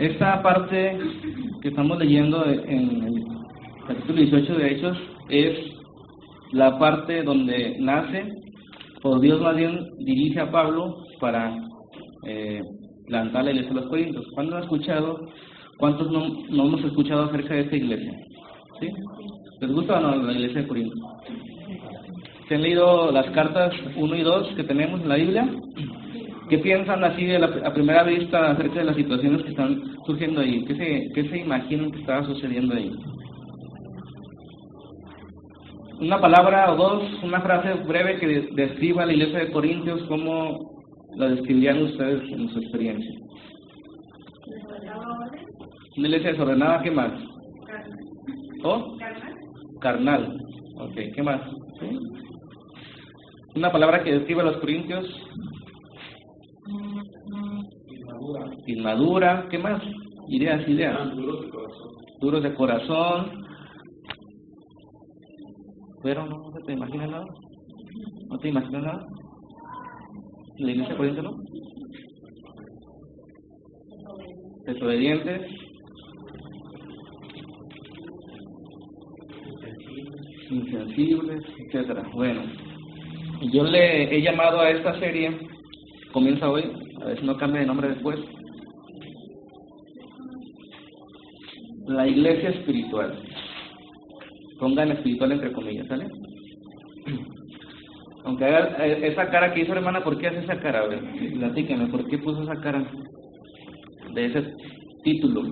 esta parte que estamos leyendo en el capítulo 18 de Hechos es la parte donde nace, o Dios más bien dirige a Pablo para eh, plantar la iglesia de los Corintios. ¿Cuándo han escuchado? ¿Cuántos no, no hemos escuchado acerca de esta iglesia? ¿Sí? ¿Les gusta o no la iglesia de Corinto? ¿Se han leído las cartas 1 y 2 que tenemos en la Biblia? ¿Qué piensan así de la, a primera vista acerca de las situaciones que están surgiendo ahí? ¿Qué se, qué se imaginan que estaba sucediendo ahí? Una palabra o dos, una frase breve que de- describa la iglesia de Corintios, ¿cómo la describirían ustedes en su experiencia? Una iglesia desordenada, ¿qué más? ¿O? Carnal. Ok, ¿qué más? ¿Sí? Una palabra que describa a los corintios. Inmadura. ¿Qué más? Ideas, ideas. Duros de corazón. Pero no, te imaginas nada. ¿No te imaginas nada? ¿La iglesia de Corinto no? Desobedientes. insensibles, etcétera. Bueno, yo le he llamado a esta serie, comienza hoy, a ver si no cambia de nombre después, la iglesia espiritual. Pongan espiritual entre comillas, ¿sale? Aunque haga eh, esa cara que hizo hermana, ¿por qué hace esa cara? A ver, platíqueme, ¿por qué puso esa cara de ese título?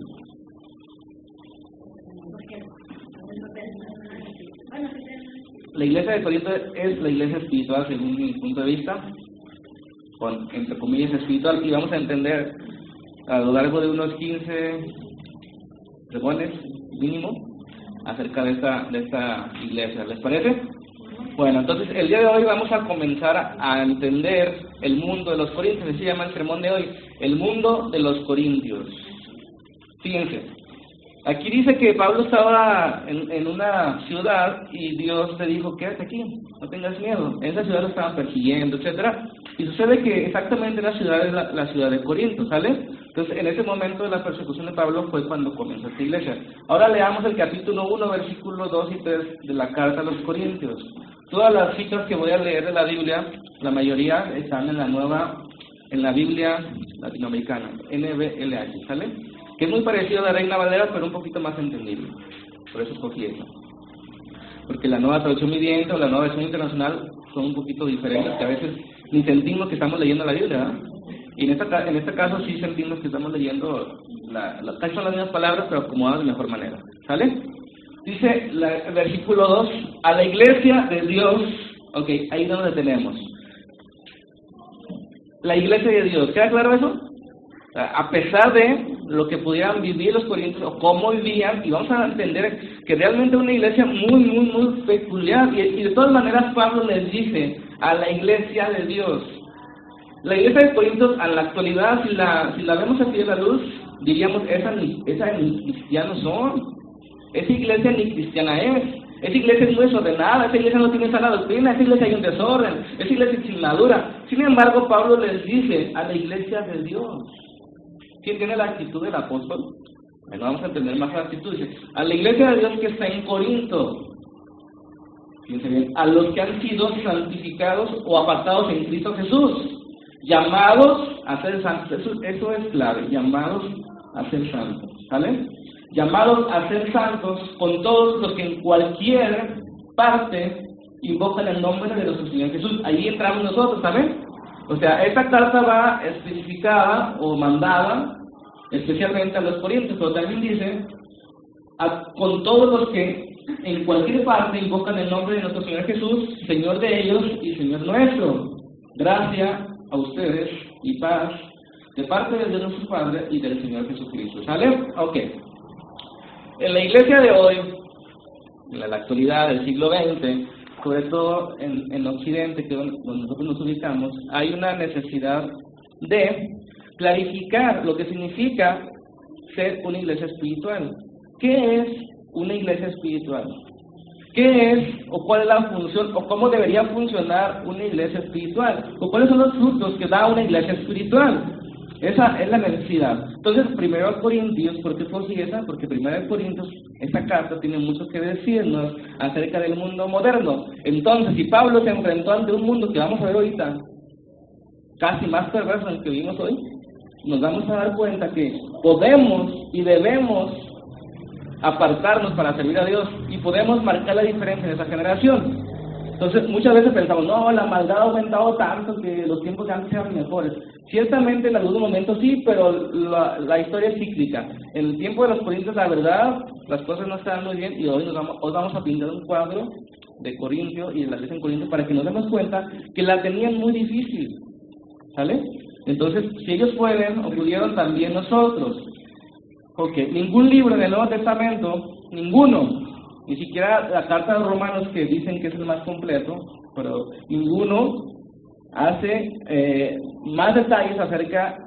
La iglesia de Corinto es la iglesia espiritual según mi punto de vista, con entre comillas espiritual, y vamos a entender a lo largo de unos 15 sermones mínimo acerca de esta, de esta iglesia. ¿Les parece? Bueno, entonces el día de hoy vamos a comenzar a entender el mundo de los corintios, se llama el sermón de hoy, el mundo de los corintios. Fíjense, Aquí dice que Pablo estaba en, en, una ciudad y Dios le dijo, quédate aquí, no tengas miedo. En esa ciudad lo estaban persiguiendo, etcétera. Y sucede que exactamente la ciudad es la, la, ciudad de Corinto, ¿sale? Entonces, en ese momento de la persecución de Pablo fue cuando comenzó esta iglesia. Ahora leamos el capítulo 1, versículos 2 y 3 de la carta a los Corintios. Todas las citas que voy a leer de la Biblia, la mayoría están en la nueva, en la Biblia latinoamericana, NBLH, ¿sale? que es muy parecido a la Reina Valera, pero un poquito más entendible. Por eso escogí eso. Porque la nueva traducción viviente o la nueva versión internacional son un poquito diferentes, que a veces ni sentimos que estamos leyendo la Biblia. ¿verdad? Y en, esta, en este caso sí sentimos que estamos leyendo, la, la, casi son las mismas palabras, pero acomodadas de mejor manera. ¿Sale? Dice la, el versículo 2, a la iglesia de Dios, ok, ahí es donde tenemos. La iglesia de Dios, ¿queda claro eso? a pesar de lo que pudieran vivir los corintios o cómo vivían, y vamos a entender que realmente una iglesia muy, muy, muy peculiar, y, y, de todas maneras Pablo les dice a la iglesia de Dios, la iglesia de Corintios en la actualidad, si la, si la vemos así de la luz, diríamos, esa ni, esa ni cristianos son, esa iglesia ni cristiana es, esa iglesia es muy desordenada, esa iglesia no tiene sana doctrina, esa iglesia hay un desorden, esa iglesia es sin madura. Sin embargo, Pablo les dice a la iglesia de Dios, ¿Quién tiene la actitud del apóstol? Bueno, vamos a entender más la actitud. Dice, a la iglesia de Dios que está en Corinto, fíjense bien, a los que han sido santificados o apartados en Cristo Jesús, llamados a ser santos. Eso, es clave, llamados a ser santos. ¿Sale? Llamados a ser santos con todos los que en cualquier parte invocan el nombre de nuestro Señor Jesús. Ahí entramos nosotros, ¿saben? O sea, esta carta va especificada o mandada especialmente a los corintios, pero también dice con todos los que en cualquier parte invocan el nombre de nuestro Señor Jesús, Señor de ellos y Señor nuestro. Gracias a ustedes y paz de parte de Dios nuestro Padre y del Señor Jesucristo. ¿Sale? Ok. En la iglesia de hoy, en la actualidad del siglo XX, sobre todo en, en Occidente, que donde nosotros nos ubicamos, hay una necesidad de clarificar lo que significa ser una iglesia espiritual. ¿Qué es una iglesia espiritual? ¿Qué es o cuál es la función o cómo debería funcionar una iglesia espiritual? ¿O cuáles son los frutos que da una iglesia espiritual? Esa es la necesidad. Entonces, primero Corintios, ¿por qué fue esa? Porque primero Corintios, esta carta tiene mucho que decirnos acerca del mundo moderno. Entonces, si Pablo se enfrentó ante un mundo que vamos a ver ahorita, casi más perverso en el que vivimos hoy, nos vamos a dar cuenta que podemos y debemos apartarnos para servir a Dios y podemos marcar la diferencia en esa generación. Entonces, muchas veces pensamos, no, la maldad ha aumentado tanto que los tiempos de antes eran mejores. Ciertamente en algunos momentos sí, pero la, historia es cíclica. En el tiempo de los Corintios, la verdad, las cosas no estaban muy bien y hoy nos vamos, hoy vamos a pintar un cuadro de Corintio y de la iglesia en Corintio para que nos demos cuenta que la tenían muy difícil. ¿Sale? Entonces, si ellos pueden, o pudieron también nosotros. Porque ningún libro del Nuevo Testamento, ninguno, ni siquiera la carta de los romanos que dicen que es el más completo, pero ninguno hace eh, más detalles acerca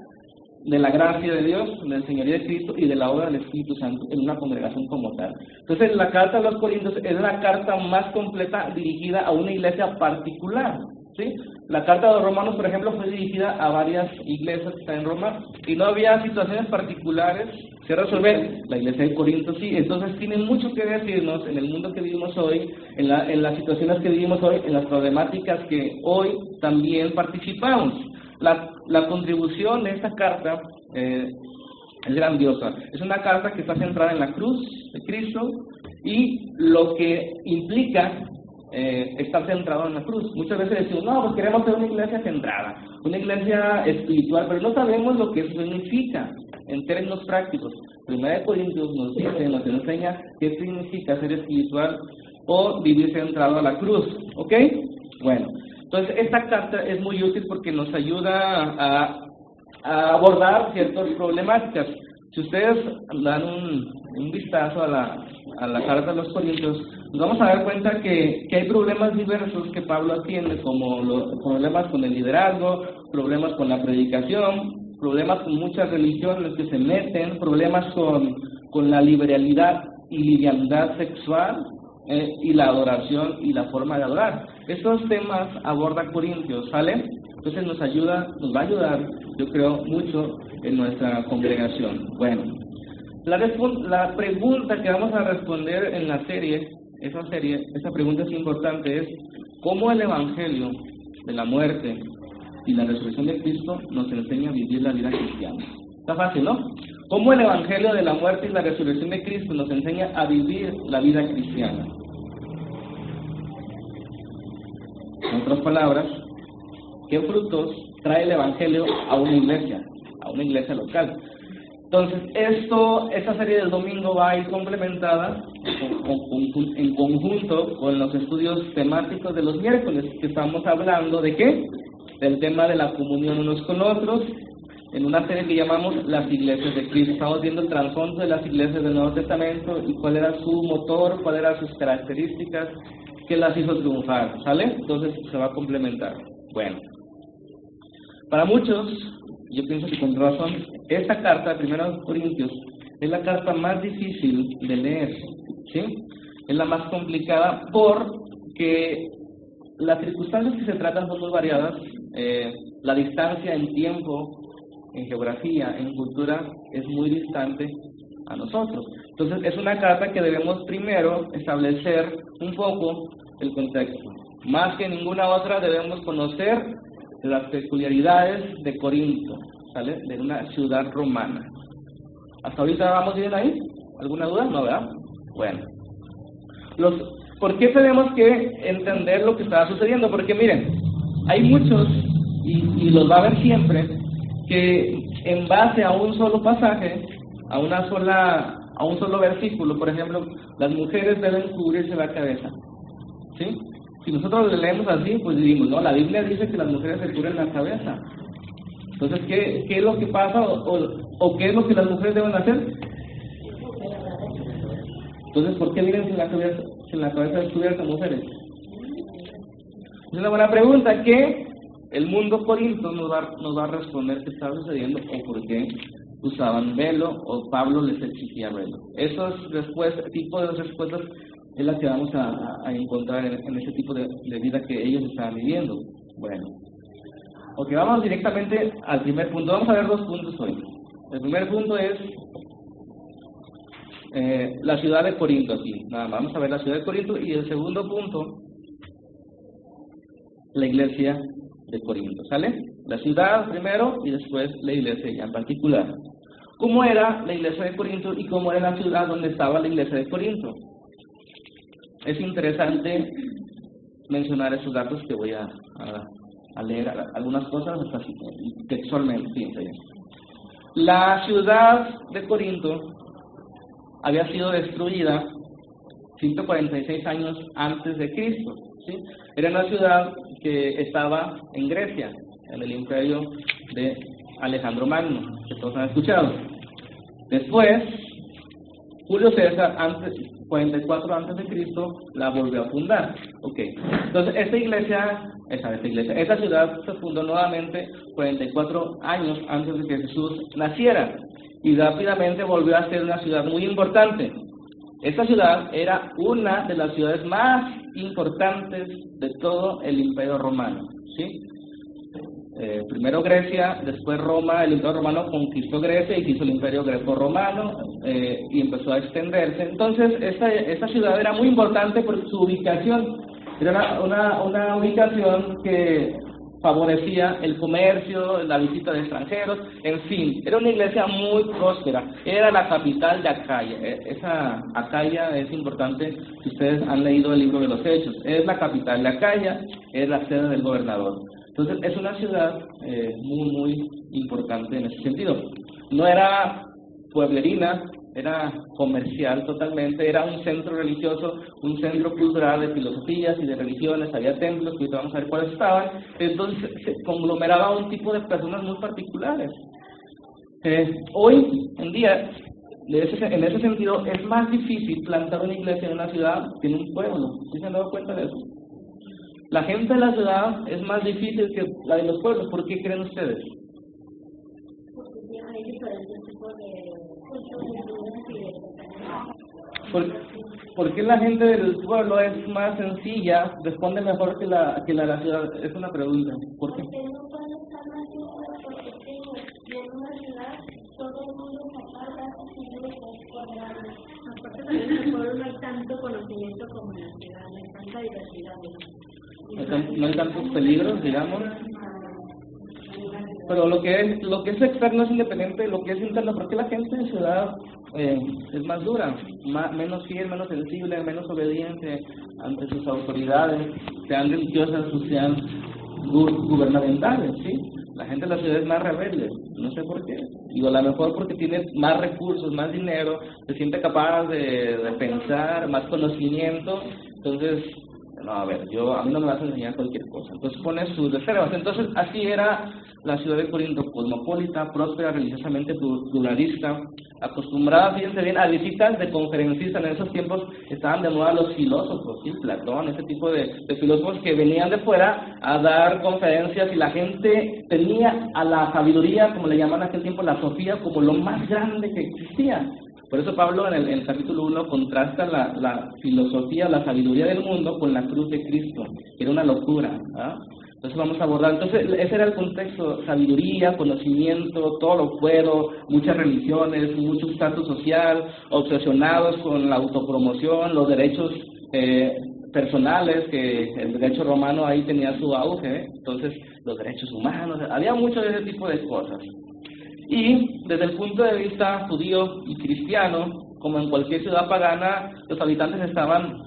de la gracia de Dios, del Señoría de Cristo y de la obra del Espíritu Santo en una congregación como tal. Entonces, la carta de los Corintios es la carta más completa dirigida a una iglesia particular. ¿Sí? La carta de los romanos, por ejemplo, fue dirigida a varias iglesias que están en Roma y no había situaciones particulares que resolver. La iglesia de Corinto sí, entonces tiene mucho que decirnos en el mundo que vivimos hoy, en, la, en las situaciones que vivimos hoy, en las problemáticas que hoy también participamos. La, la contribución de esta carta eh, es grandiosa. Es una carta que está centrada en la cruz de Cristo y lo que implica eh, estar centrado en la cruz. Muchas veces decimos, no, pues queremos ser una iglesia centrada, una iglesia espiritual, pero no sabemos lo que eso significa en términos prácticos. Primera de Corintios nos dice, nos enseña qué significa ser espiritual o vivir centrado a la cruz. ¿Ok? Bueno, entonces esta carta es muy útil porque nos ayuda a, a abordar ciertas problemáticas. Si ustedes dan un, un vistazo a la, a la carta de los Corintios, nos vamos a dar cuenta que, hay problemas diversos que Pablo atiende, como problemas con el liderazgo, problemas con la predicación, problemas con muchas religiones que se meten, problemas con, con la liberalidad y liviandad sexual eh, y la adoración y la forma de adorar. Estos temas aborda Corintios, ¿sale? Entonces nos ayuda, nos va a ayudar, yo creo, mucho en nuestra congregación. Bueno, la, la pregunta que vamos a responder en la serie, esa serie, esa pregunta es importante, es ¿cómo el Evangelio de la muerte y la resurrección de Cristo nos enseña a vivir la vida cristiana? Está fácil, ¿no? ¿Cómo el Evangelio de la muerte y la resurrección de Cristo nos enseña a vivir la vida cristiana? En otras palabras, ¿qué frutos trae el Evangelio a una iglesia, a una iglesia local? Entonces, esto, esta serie del domingo va a ir complementada en conjunto con los estudios temáticos de los miércoles, que estamos hablando de qué? Del tema de la comunión unos con otros, en una serie que llamamos Las Iglesias de Cristo. Estamos viendo el trasfondo de las iglesias del Nuevo Testamento y cuál era su motor, cuáles eran sus características, qué las hizo triunfar, ¿sale? Entonces se va a complementar. Bueno, para muchos, yo pienso que con razón, esta carta, primero de Corintios, es la carta más difícil de leer, ¿sí? Es la más complicada porque las circunstancias que se tratan son muy variadas, eh, la distancia en tiempo, en geografía, en cultura, es muy distante a nosotros. Entonces, es una carta que debemos primero establecer un poco el contexto. Más que ninguna otra, debemos conocer las peculiaridades de Corinto, ¿sale? De una ciudad romana. ¿Hasta ahorita vamos bien ahí? ¿Alguna duda? No, ¿verdad? Bueno. Los, ¿Por qué tenemos que entender lo que está sucediendo? Porque miren, hay muchos, y, y los va a ver siempre, que en base a un solo pasaje, a una sola, a un solo versículo, por ejemplo, las mujeres deben cubrirse la cabeza. ¿Sí? Si nosotros le leemos así, pues diríamos, no, la Biblia dice que las mujeres se cubren la cabeza. Entonces, ¿qué, qué es lo que pasa o, o, qué es lo que las mujeres deben hacer? Entonces, ¿por qué vienen sin la cabeza, sin la cabeza descubierta mujeres? Es una buena pregunta que el mundo corinto nos va, nos va a responder qué está sucediendo o por qué usaban velo o Pablo les exigía velo. Esos respuestas, tipo de respuestas es la que vamos a, encontrar en, ese tipo de, vida que ellos estaban viviendo. Bueno, Ok, vamos directamente al primer punto. Vamos a ver dos puntos hoy. El primer punto es eh, la ciudad de Corinto aquí. Nada, vamos a ver la ciudad de Corinto y el segundo punto, la iglesia de Corinto. ¿Sale? La ciudad primero y después la iglesia ya en particular. ¿Cómo era la iglesia de Corinto y cómo era la ciudad donde estaba la iglesia de Corinto? Es interesante mencionar esos datos que voy a, leer algunas cosas textualmente. La ciudad de Corinto había sido destruida 146 años antes de Cristo. ¿sí? Era una ciudad que estaba en Grecia, en el imperio de Alejandro Magno, que todos han escuchado. Después, Julio César, antes, 44 antes de Cristo, la volvió a fundar. Okay. Entonces, esta iglesia, esa, esta iglesia, esta ciudad se fundó nuevamente 44 años antes de que Jesús naciera y rápidamente volvió a ser una ciudad muy importante. Esta ciudad era una de las ciudades más importantes de todo el Imperio Romano. ¿sí? Eh, primero Grecia, después Roma, el Imperio Romano conquistó Grecia y hizo el Imperio Greco-Romano eh, y empezó a extenderse. Entonces, esta, esta ciudad era muy importante por su ubicación. Era una, una ubicación que favorecía el comercio, la visita de extranjeros, en fin, era una iglesia muy próspera, era la capital de Acaya. E, esa Acaya es importante si ustedes han leído el libro de los Hechos, es la capital de Acaya, es la sede del gobernador. Entonces es una ciudad eh, muy, muy importante en ese sentido. No era pueblerina, era comercial totalmente, era un centro religioso, un centro cultural de filosofías y de religiones, había templos, que vamos a ver cuáles estaban, entonces se conglomeraba un tipo de personas muy particulares. Eh, hoy en día, en ese sentido, es más difícil plantar una iglesia en una ciudad que en un pueblo, ¿sí se han dado cuenta de eso? La gente de la ciudad es más difícil que la de los pueblos, ¿por qué creen ustedes? De ¿Por, qué la gente del pueblo es más sencilla, responde mejor que la, que la de la ciudad? Es una pregunta. ¿Por qué? en el pueblo no hay tanto conocimiento como en la ciudad, no hay tanta diversidad. No hay tantos peligros, digamos. Pero lo que es lo que es externo es independiente de lo que es interno, porque la gente en ciudad eh, es más dura, menos fiel, menos sensible, menos obediente ante sus autoridades, sean religiosas o sean gubernamentales, ¿sí? La gente de la ciudad es más rebelde, no sé por qué. Digo, a lo mejor porque tiene más recursos, más dinero, se siente capaz de pensar, más conocimiento, entonces no, a ver, yo, a mí no me vas a enseñar cualquier cosa. Entonces pone sus reservas. Entonces así era la ciudad de Corinto, cosmopolita, próspera, religiosamente pluralista, acostumbrada, fíjense bien, a visitas de conferencistas. En esos tiempos estaban de moda los filósofos, ¿sí? Platón, ese tipo de, filósofos que venían de fuera a dar conferencias y la gente tenía a la sabiduría, como le llamaban en aquel tiempo, la Sofía, como lo más grande que existía. Por eso Pablo en el, capítulo 1 contrasta la, filosofía, la sabiduría del mundo con la cruz de Cristo. Era una locura. ¿ah? Entonces vamos a abordar. Entonces ese era el contexto, sabiduría, conocimiento, todo lo puedo, muchas religiones, mucho estatus social, obsesionados con la autopromoción, los derechos eh, personales, que el derecho romano ahí tenía su auge, ¿eh? entonces los derechos humanos, había mucho de ese tipo de cosas. Y desde el punto de vista judío y cristiano, como en cualquier ciudad pagana, los habitantes estaban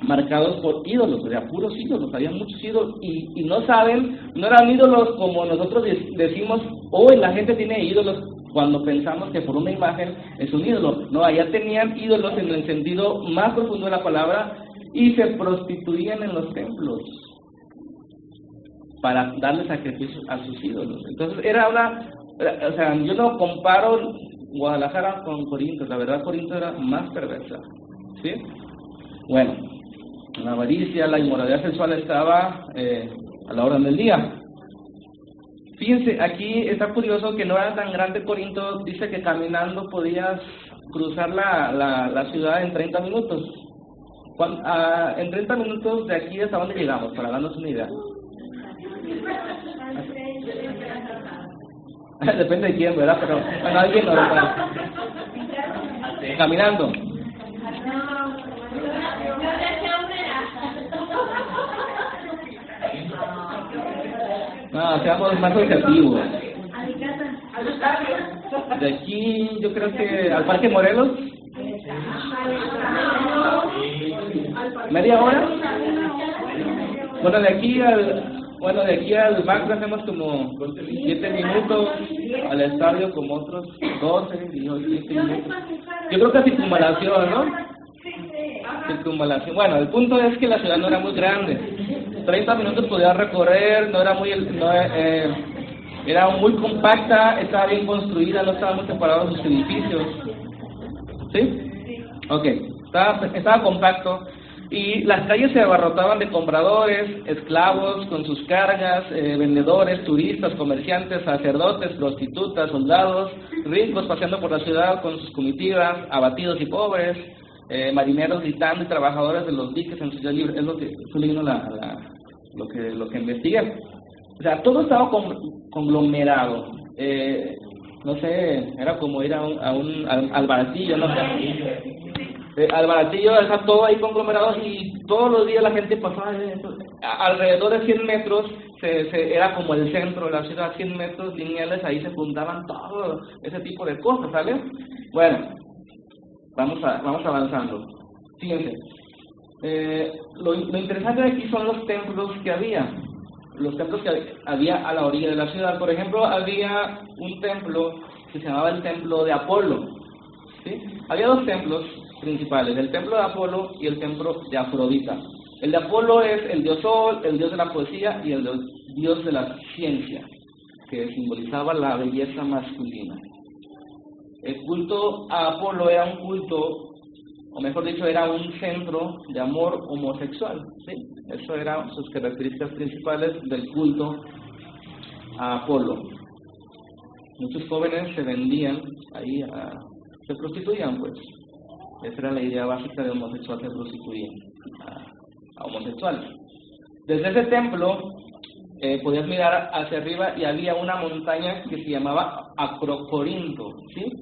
marcados por ídolos, o puros ídolos, había muchos ídolos, y, no saben, no eran ídolos como nosotros decimos, hoy la gente tiene ídolos cuando pensamos que por una imagen es un ídolo. No, allá tenían ídolos en el sentido más profundo de la palabra y se prostituían en los templos para darle sacrificio a sus ídolos. Entonces era una o sea, yo no comparo Guadalajara con Corinto, la verdad Corinto era más perversa, ¿sí? Bueno, la avaricia, la inmoralidad sexual estaba eh, a la orden del día. Fíjense, aquí está curioso que no era tan grande Corinto, dice que caminando podías cruzar la, la, ciudad en 30 minutos. Ah, en 30 minutos de aquí hasta dónde llegamos, para darnos una idea. Depende de quién, ¿verdad? Pero bueno, alguien normal. Caminando. No, seamos más. De aquí, yo creo que al Parque Morelos. ¿Media hora? Bueno, de aquí al, bueno, de aquí al banco hacemos como 7 minutos, al estadio como otros 12, 18, minutos. Yo creo que circunvalación, ¿no? Circunvalación. Bueno, el punto es que la ciudad no era muy grande. 30 minutos podía recorrer, no era muy... No, eh, era muy compacta, estaba bien construida, no estaban muy separados sus edificios. ¿Sí? Ok, estaba, estaba compacto y las calles se abarrotaban de compradores, esclavos con sus cargas, eh, vendedores, turistas, comerciantes, sacerdotes, prostitutas, soldados, ricos paseando por la ciudad con sus comitivas, abatidos y pobres, eh, marineros gritando y trabajadores de los diques en ciudad libre. Es lo que leyendo la, lo que lo que investigué. O sea, todo estaba conglomerado. Eh, no sé, era como ir a un, a un al, baratillo, no sé. Eh, al baratillo está todo ahí conglomerado y todos los días la gente pasaba alrededor de 100 metros, se, se, era como el centro de la ciudad, 100 metros lineales, ahí se juntaban todo ese tipo de cosas, ¿sale? Bueno, vamos, a, vamos avanzando. Fíjense, eh, lo, lo interesante de aquí son los templos que había los templos que había a la orilla de la ciudad. Por ejemplo, había un templo que se llamaba el templo de Apolo. Había dos templos principales, el templo de Apolo y el templo de Afrodita. El de Apolo es el dios sol, el dios de la poesía y el dios de la ciencia, que simbolizaba la belleza masculina. El culto a Apolo era un culto o mejor dicho, era un centro de amor homosexual. Eso eran sus características principales del culto a Apolo. Muchos jóvenes se vendían ahí, a, se prostituían, pues. Esa era la idea básica de homosexual, se prostituían a, homosexuales. Desde ese templo eh, mirar hacia arriba y había una montaña que se llamaba Acrocorinto, ¿sí?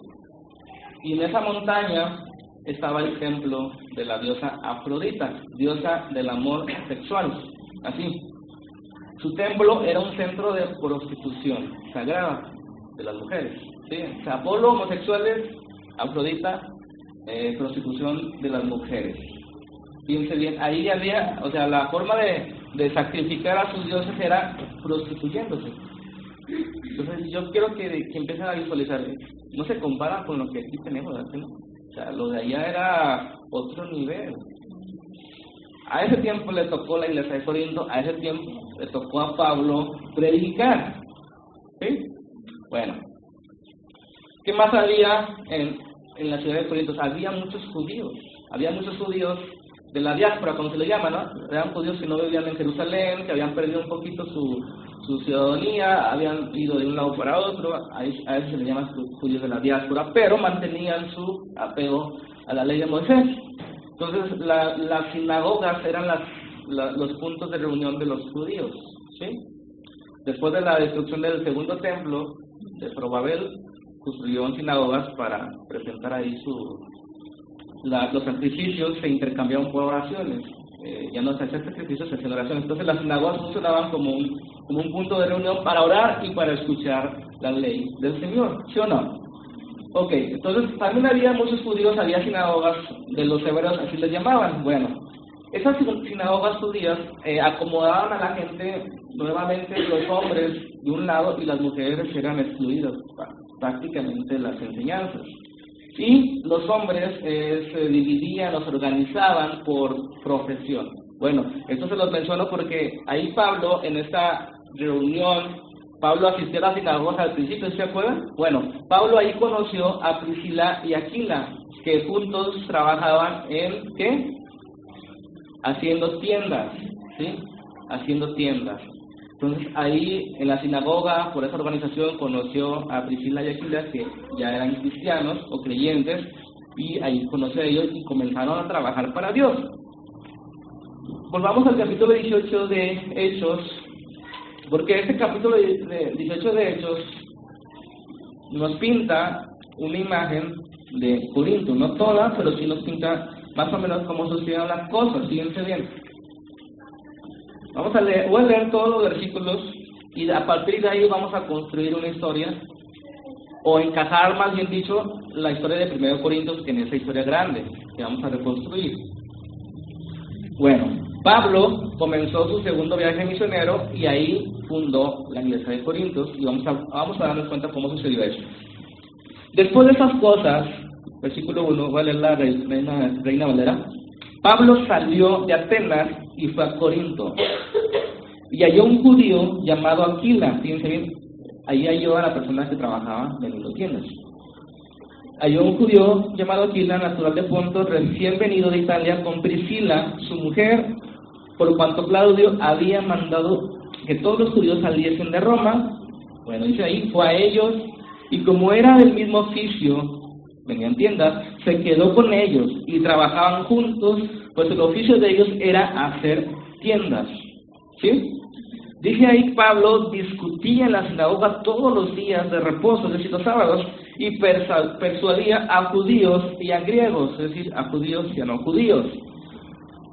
Y en esa montaña estaba el templo de la diosa Afrodita, diosa del amor sexual. Así. Su templo era un centro de prostitución sagrada de las mujeres. ¿sí? O sea, Apolo, homosexuales, Afrodita, eh, prostitución de las mujeres. Fíjense bien, ahí había, o sea, la forma de, de sacrificar a sus dioses era prostituyéndose. Entonces, yo quiero que, que empiecen a visualizar, no se compara con lo que aquí tenemos. O sea, lo de allá era otro nivel. A ese tiempo le tocó la iglesia de Corinto, a ese tiempo le tocó a Pablo predicar. ¿Sí? Bueno. ¿Qué más había en, en la ciudad de Corinto? Había muchos judíos. Había muchos judíos de la diáspora, como se le llama, ¿no? Eran judíos que no vivían en Jerusalén, que habían perdido un poquito su, su ciudadanía, habían ido de un lado para otro, a eso se le llama judíos de la diáspora, pero mantenían su apego a la ley de Moisés. Entonces, las sinagogas eran las, los puntos de reunión de los judíos. ¿sí? Después de la destrucción del segundo templo de Probabel, construyeron sinagogas para presentar ahí su, los sacrificios se intercambiaban por oraciones. Eh, ya no se hacían sacrificios, se hacían oraciones. Entonces las sinagogas funcionaban como un, como un punto de reunión para orar y para escuchar la ley del Señor, ¿sí o no? Ok, entonces también había muchos judíos, había sinagogas de los hebreos, así les llamaban. Bueno, esas sinagogas judías eh, acomodaban a la gente, nuevamente los hombres de un lado y las mujeres eran excluidas prácticamente las enseñanzas. Y los hombres eh, se dividían, los organizaban por profesión. Bueno, esto se los menciono porque ahí Pablo, en esta reunión, Pablo asistió a la sinagoga al principio, ¿se acuerdan? Bueno, Pablo ahí conoció a Priscila y Aquila, que juntos trabajaban en, ¿qué? Haciendo tiendas, ¿sí? Haciendo tiendas. Entonces ahí en la sinagoga, por esa organización, conoció a Priscila y Aquila, que ya eran cristianos o creyentes, y ahí conoció a ellos y comenzaron a trabajar para Dios. Volvamos al capítulo 18 de Hechos, porque este capítulo de 18 de Hechos nos pinta una imagen de Corinto, no toda, pero sí nos pinta más o menos cómo sucedieron las cosas, fíjense bien. Vamos a leer, voy a leer todos los versículos y a partir de ahí vamos a construir una historia o encajar, más bien dicho, la historia de 1 Corintios en esa historia grande que vamos a reconstruir. Bueno, Pablo comenzó su segundo viaje misionero y ahí fundó la iglesia de Corintios y vamos a, vamos a darnos cuenta cómo sucedió eso. Después de esas cosas, versículo 1, voy a leer la Reina, Reina Valera. Pablo salió de Atenas y fue a Corinto. Y halló un judío llamado Aquila, fíjense bien, ahí halló a la persona que trabajaba vendiendo tiendas. Halló un judío llamado Aquila, natural de Ponto, recién venido de Italia, con Priscila, su mujer, por cuanto Claudio había mandado que todos los judíos saliesen de Roma. Bueno, dice ahí, fue a ellos, y como era del mismo oficio, venían tiendas, se quedó con ellos y trabajaban juntos, pues el oficio de ellos era hacer tiendas. ¿Sí? Dice ahí Pablo discutía en la sinagoga todos los días de reposo, es decir, los sábados, y persuadía a judíos y a griegos, es decir, a judíos y a no judíos.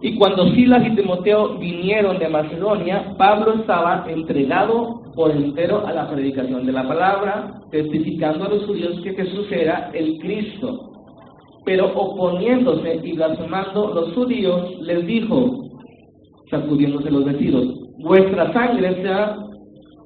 Y cuando Silas y Timoteo vinieron de Macedonia, Pablo estaba entregado por entero a la predicación de la palabra, testificando a los judíos que Jesús era el Cristo. Pero oponiéndose y blasfemando los judíos, les dijo, sacudiéndose los vestidos, vuestra sangre sea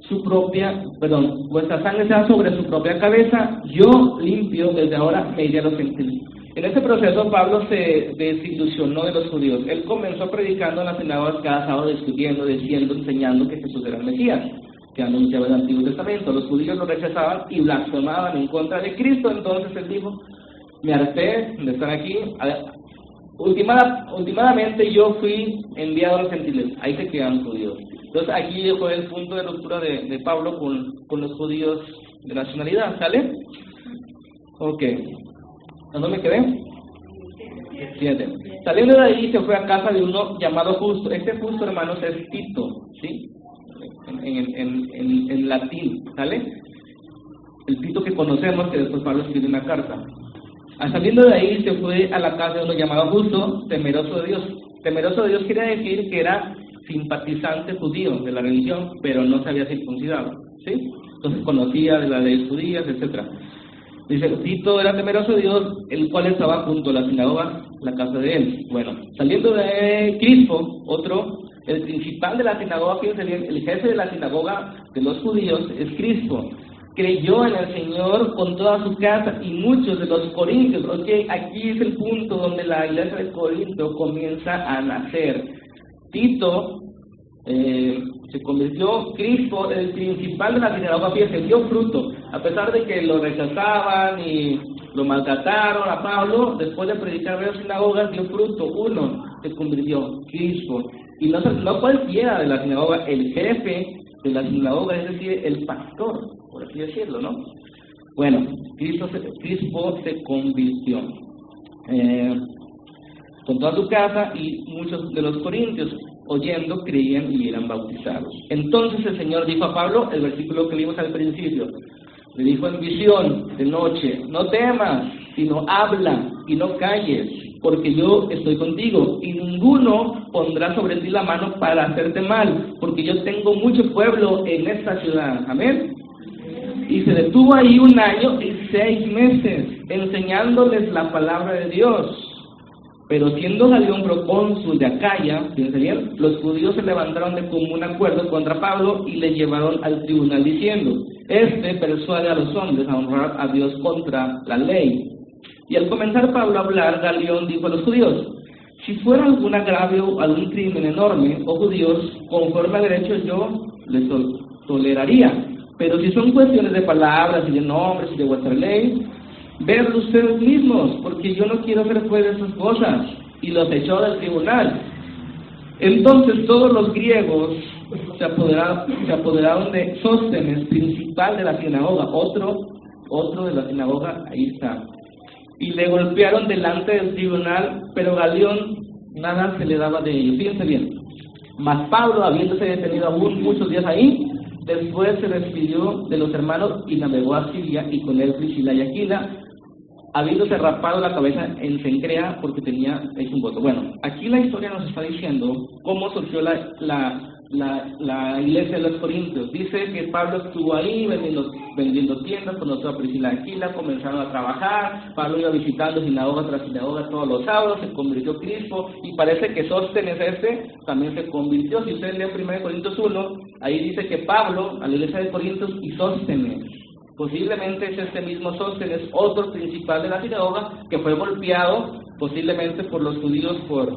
su propia, perdón, vuestra sangre sea sobre su propia cabeza, yo limpio, desde ahora me iré a los gentiles. En este proceso Pablo se desilusionó de los judíos. Él comenzó predicando en las sinagogas cada sábado, discutiendo, diciendo, enseñando que Jesús era el Mesías, que anunciaba el Antiguo Testamento. Los judíos lo rechazaban y blasfemaban en contra de Cristo. Entonces él dijo, me harté de estar aquí, últimamente yo fui enviado a los gentiles, ahí se quedan judíos. Entonces aquí fue el punto de ruptura de, Pablo con, los judíos de nacionalidad, ¿sale? Ok. ¿Dónde me quedé? Siete. Saliendo de ahí se fue a casa de uno llamado Justo. Este Justo, hermanos, es Tito, ¿sí? En, en, en, en latín, ¿sale? El Tito que conocemos, que después Pablo escribe una carta. Al saliendo de ahí se fue a la casa de uno llamado justo, temeroso de Dios. Temeroso de Dios quiere decir que era simpatizante judío de la religión, pero no se había circuncidado. ¿sí? Entonces conocía de las leyes judías, etc. Dice, Tito era temeroso de Dios, el cual estaba junto a la sinagoga, la casa de él. Bueno, saliendo de Crispo, otro, el principal de la sinagoga, fíjense bien, el jefe de la sinagoga de los judíos es Crispo creyó en el Señor con toda su casa y muchos de los corintios. Okay, aquí es el punto donde la iglesia de Corinto comienza a nacer. Tito eh, se convirtió, Cristo, el principal de la sinagoga, se dio fruto, a pesar de que lo rechazaban y lo maltrataron a Pablo, después de predicar varias sinagogas, dio fruto. Uno se convirtió, Cristo. Y no, cualquiera de la sinagoga, el jefe de la sinagoga, es decir, el pastor por así decirlo, ¿no? Bueno, Cristo se, convirtió eh, con toda su casa y muchos de los corintios oyendo creían y eran bautizados. Entonces el Señor dijo a Pablo, el versículo que vimos al principio, le dijo en visión de noche, no temas, sino habla y no calles, porque yo estoy contigo, y ninguno pondrá sobre ti la mano para hacerte mal, porque yo tengo mucho pueblo en esta ciudad. Amén y se detuvo ahí un año y seis meses enseñándoles la palabra de Dios. Pero siendo Galión procónsul de Acaya, los judíos se levantaron de común acuerdo contra Pablo y le llevaron al tribunal diciendo, este persuade a los hombres a honrar a Dios contra la ley. Y al comenzar Pablo a hablar, Galión dijo a los judíos, si fuera algún agravio, algún crimen enorme, oh judíos, conforme al derecho yo les toleraría pero si son cuestiones de palabras y de nombres y de vuestra ley, verlo ustedes mismos, porque yo no quiero hacer juez de esas cosas. Y los echó del tribunal. Entonces todos los griegos se apoderaron, se apoderaron de Sóstenes, principal de la sinagoga, otro, otro de la sinagoga, ahí está. Y le golpearon delante del tribunal, pero Galeón nada se le daba de ello. Fíjense bien. Mas Pablo, habiéndose detenido aún muchos días ahí, Después se despidió de los hermanos y navegó a Siria y con él Priscila y Aquila, habiéndose rapado la cabeza en Sencrea porque tenía hecho un voto. Bueno, aquí la historia nos está diciendo cómo surgió la, la, iglesia de los Corintios. Dice que Pablo estuvo ahí vendiendo, vendiendo tiendas, conoció a Priscila Aquila, comenzaron a trabajar, Pablo iba visitando sinagoga tras sinagoga todos los sábados, se convirtió Cristo y parece que Sóstenes este también se convirtió. Si ustedes leen 1 Corintios 1, ahí dice que Pablo, a la iglesia de Corintios y Sóstenes, Posiblemente es este mismo Sóstenes, otro principal de la sinagoga, que fue golpeado posiblemente por los judíos por,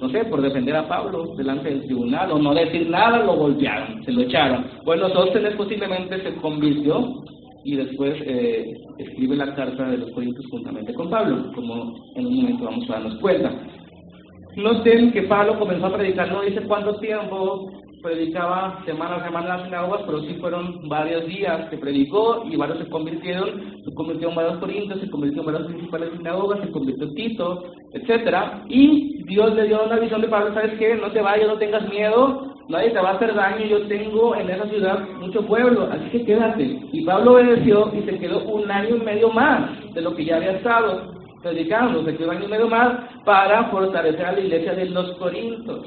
no sé, por defender a Pablo delante del tribunal, o no decir nada, lo golpearon, se lo echaron. Bueno, Sóstenes posiblemente se convirtió y después eh, escribe la carta de los Corintios juntamente con Pablo, como en un momento vamos a darnos cuenta. Noten que Pablo comenzó a predicar, no dice cuánto tiempo, predicaba semana a semana en las sinagogas, pero sí fueron varios días que predicó y varios se convirtieron, se convirtió en varios corintios, se convirtió en varias principales sinagogas, se convirtió en Tito, etcétera, y Dios le dio una visión de Pablo, ¿sabes qué? No te vayas, no tengas miedo, nadie te va a hacer daño, yo tengo en esa ciudad mucho pueblo, así que quédate. Y Pablo obedeció y se quedó un año y medio más de lo que ya había estado predicando, se quedó un año y medio más para fortalecer a la iglesia de los Corintios.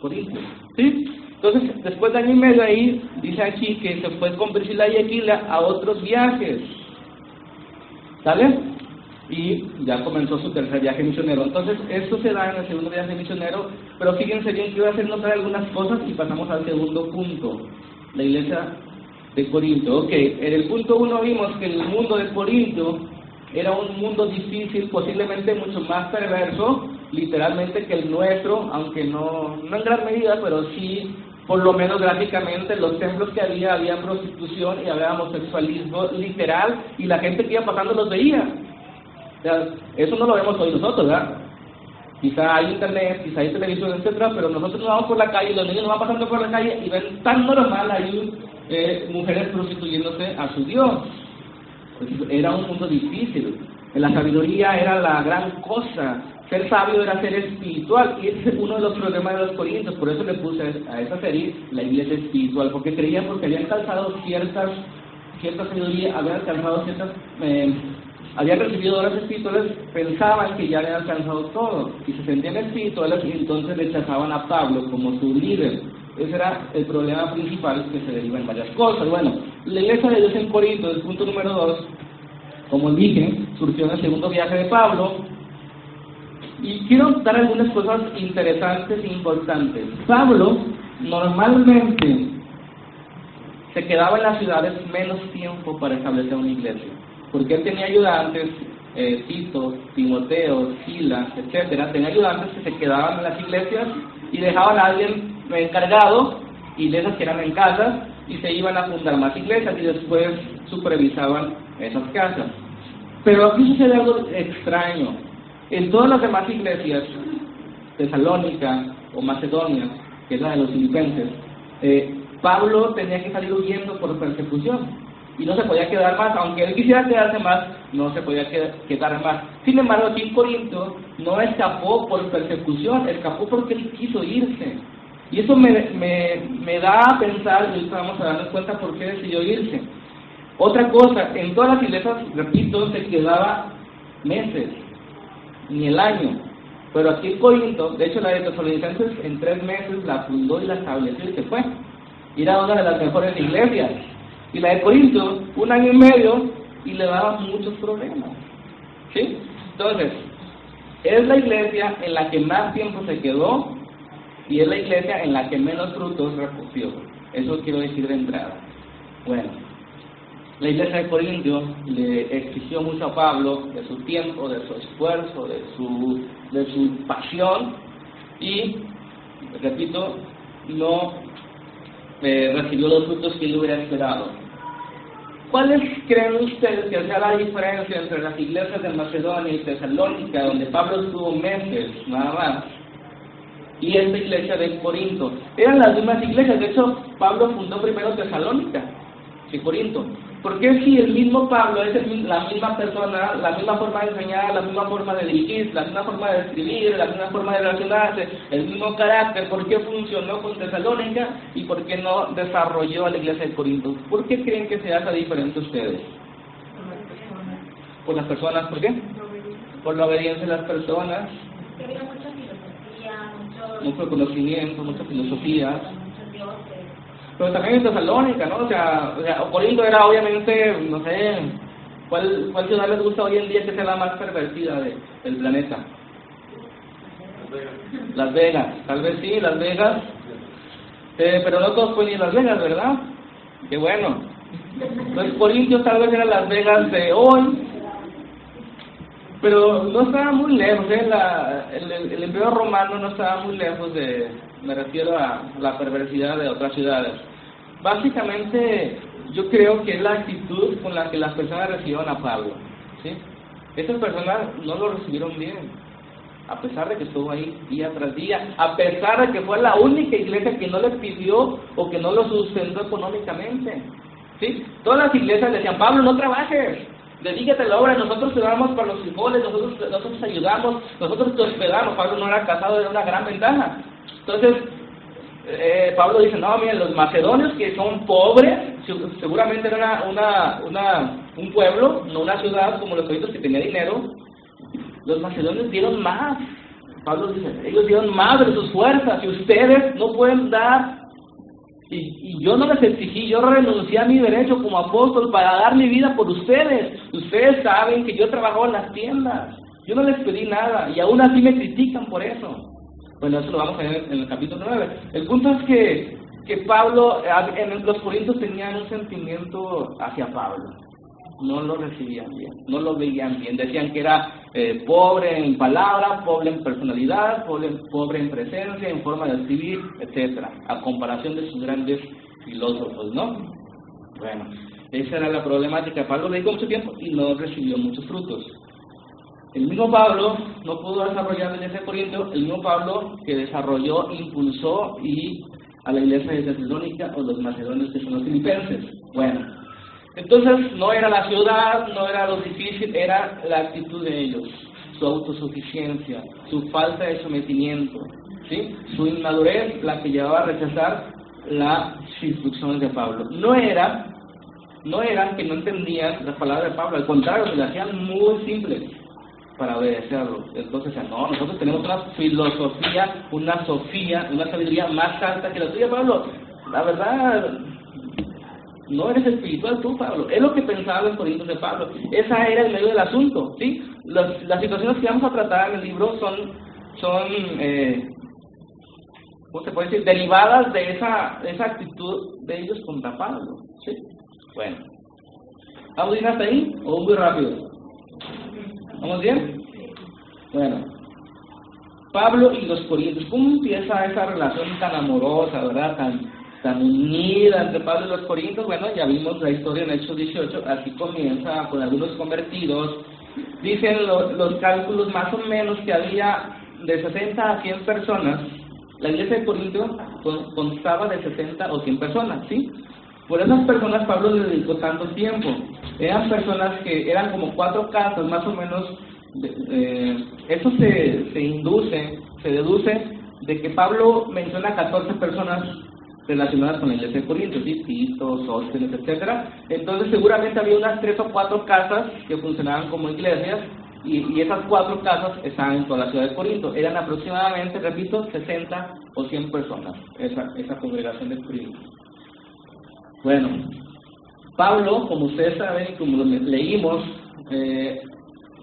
Corintios, ¿sí? Entonces, después de año y medio ahí, dice aquí que se fue con Priscila y Aquila a otros viajes. ¿Sale? Y ya comenzó su tercer viaje misionero. Entonces, esto se da en el segundo viaje misionero, pero fíjense bien que voy a hacer notar algunas cosas y pasamos al segundo punto, la iglesia de Corinto. Ok, en el punto uno vimos que el mundo de Corinto era un mundo difícil, posiblemente mucho más perverso, literalmente que el nuestro, aunque no, no en gran medida, pero sí, por lo menos gráficamente, los templos que había, había prostitución y había homosexualismo literal, y la gente que iba pasando los veía. eso no lo vemos hoy nosotros, ¿verdad? Quizá hay internet, quizá hay televisión, etcétera, pero nosotros nos vamos por la calle, los niños nos van pasando por la calle y ven tan normal ahí eh, mujeres prostituyéndose a su Dios. Era un mundo difícil. La sabiduría era la gran cosa. Ser sabio era ser espiritual. Y ese es uno de los problemas de los corintios. Por eso le puse a esa serie la iglesia espiritual. Porque creían porque habían alcanzado ciertas, cierta sabiduría, habían alcanzado ciertas... Eh, habían recibido dones espirituales, pensaban que ya habían alcanzado todo. Y se sentían espirituales y entonces rechazaban a Pablo como su líder. Ese era el problema principal que se deriva en varias cosas. Bueno, la iglesia de Dios en Corinto, el punto número dos, como dije, surgió en el segundo viaje de Pablo. Y quiero dar algunas cosas interesantes e importantes. Pablo normalmente se quedaba en las ciudades menos tiempo para establecer una iglesia, porque él tenía ayudantes, eh, Tito, Timoteo, Silas, etcétera, tenía ayudantes que se quedaban en las iglesias y dejaban a alguien encargado, iglesias que eran en casas, y se iban a fundar más iglesias y después supervisaban esas casas. Pero aquí sucede algo extraño. En todas las demás iglesias, Tesalónica o Macedonia, que es la de los filipenses, eh, Pablo tenía que salir huyendo por persecución y no se podía quedar más, aunque él quisiera quedarse más, no se podía quedar más. Sin embargo, aquí en Corinto no escapó por persecución, escapó porque él quiso irse. Y eso me, me, me da a pensar, y ahorita vamos a darnos cuenta por qué decidió irse. Otra cosa, en todas las iglesias, repito, se quedaba meses, ni el año. Pero aquí Corinto, de hecho la de Tesalonicenses en tres meses la fundó y la estableció y se fue. Y era una de las mejores iglesias. Y la de Corinto, un año y medio, y le daba muchos problemas. ¿Sí? Entonces, es la iglesia en la que más tiempo se quedó y es la iglesia en la que menos frutos recogió. Eso quiero decir de entrada. Bueno, la iglesia de Corintio le exigió mucho a Pablo de su tiempo, de su esfuerzo, de su, de su pasión y, repito, no eh, recibió los frutos que él hubiera esperado. ¿Cuáles creen ustedes que sea la diferencia entre las iglesias de Macedonia y Tesalónica, donde Pablo estuvo meses nada más, y esta iglesia de Corinto. Eran las mismas iglesias, de hecho Pablo fundó primero Tesalónica que Corinto. ¿Por qué si el mismo Pablo es la misma persona, la misma forma de enseñar, la misma forma de dirigir, la misma forma de escribir, la misma forma de relacionarse, el mismo carácter, ¿por qué funcionó con Tesalónica y por qué no desarrolló a la iglesia de Corinto? ¿Por qué creen que se hace diferente ustedes? Por las personas, ¿por qué? Por la obediencia de las personas. mucha filosofía, mucho, conocimiento, mucha filosofía. Pero también en Tesalónica, ¿no? O sea, o sea Corinto era obviamente, no sé, ¿cuál, ¿cuál ciudad les gusta hoy en día que sea la más pervertida de, del planeta? Las Vegas. Tal vez sí, Las Vegas. Eh, pero no todos pueden ir a Las Vegas, ¿verdad? Qué bueno. Los Corintios tal vez eran Las Vegas de hoy, pero no estaba muy lejos, ¿eh? La, el, el, imperio romano no estaba muy lejos de, me refiero a la perversidad de otras ciudades. Básicamente, yo creo que es la actitud con la que las personas recibieron a Pablo. ¿sí? Personas no lo recibieron bien, a pesar de que estuvo ahí día tras día, a pesar de que fue la única iglesia que no le pidió o que no lo sustentó económicamente. ¿sí? Todas las iglesias le decían, Pablo, no trabajes, dedícate a la obra, nosotros te damos para los frijoles, nosotros, nosotros ayudamos, nosotros te hospedamos. Pablo no era casado, era una gran ventaja. Entonces, eh, Pablo dice, no, miren, los macedonios que son pobres, seguramente era una, una, un pueblo, no una ciudad como los corintios que tenía dinero, los macedonios dieron más. Pablo dice, ellos dieron más de sus fuerzas y ustedes no pueden dar. Y, y yo no les exigí, yo renuncié a mi derecho como apóstol para dar mi vida por ustedes. Ustedes saben que yo trabajo en las tiendas. Yo no les pedí nada y aún así me critican por eso. Bueno, eso lo vamos a ver en el capítulo 9. El punto es que, que Pablo, en los Corintios tenían un sentimiento hacia Pablo. No lo recibían bien, no lo veían bien. Decían que era eh, pobre en palabras, pobre en personalidad, pobre, pobre en presencia, en forma de escribir, etcétera, a comparación de sus grandes filósofos, ¿no? Bueno, esa era la problemática. Pablo le dedicó mucho tiempo y no recibió muchos frutos. El mismo Pablo no pudo desarrollar la iglesia de el mismo Pablo que desarrolló, impulsó y a la iglesia de Tesalónica o los macedonios que son los filipenses. Bueno, entonces no era la ciudad, no era lo difícil, era la actitud de ellos, su autosuficiencia, su falta de sometimiento, ¿sí? su inmadurez la que llevaba a rechazar las instrucciones de Pablo. No era, no eran que no entendían las palabras de Pablo, al contrario, se le hacían muy simples para obedecerlo. Entonces, no, nosotros tenemos una filosofía, una sofía, una sabiduría más alta que la tuya, Pablo. La verdad, no eres espiritual tú, Pablo. Es lo que pensaban los corintios de Pablo. Esa era el medio del asunto, ¿sí? Las, situaciones que vamos a tratar en el libro son, son eh, ¿cómo se puede decir? Derivadas de esa, esa actitud de ellos contra Pablo, ¿sí? Bueno. ¿Vamos ir hasta ahí o muy rápido? ¿Vamos bien? Bueno, Pablo y los Corintios, ¿cómo empieza esa relación tan amorosa, verdad? Tan unida entre Pablo y los Corintios. Bueno, ya vimos la historia en Hechos 18, así comienza con algunos convertidos. Dicen los cálculos más o menos que había de 60 a 100 personas. La iglesia de Corinto constaba de 60 o 100 personas, ¿sí? Por esas personas Pablo le dedicó tanto tiempo. Eran personas que eran como cuatro casas, más o menos. Eh, eso se, se induce, se deduce de que Pablo menciona 14 personas relacionadas con la iglesia de Corinto, ¿sí? Tito, Sóstenes, etcétera. Entonces seguramente había unas tres o cuatro casas que funcionaban como iglesias y, esas cuatro casas estaban en toda la ciudad de Corinto. Eran aproximadamente, repito, 60 o 100 personas, esa, congregación de Corinto. Bueno, Pablo, como ustedes saben como leímos, eh,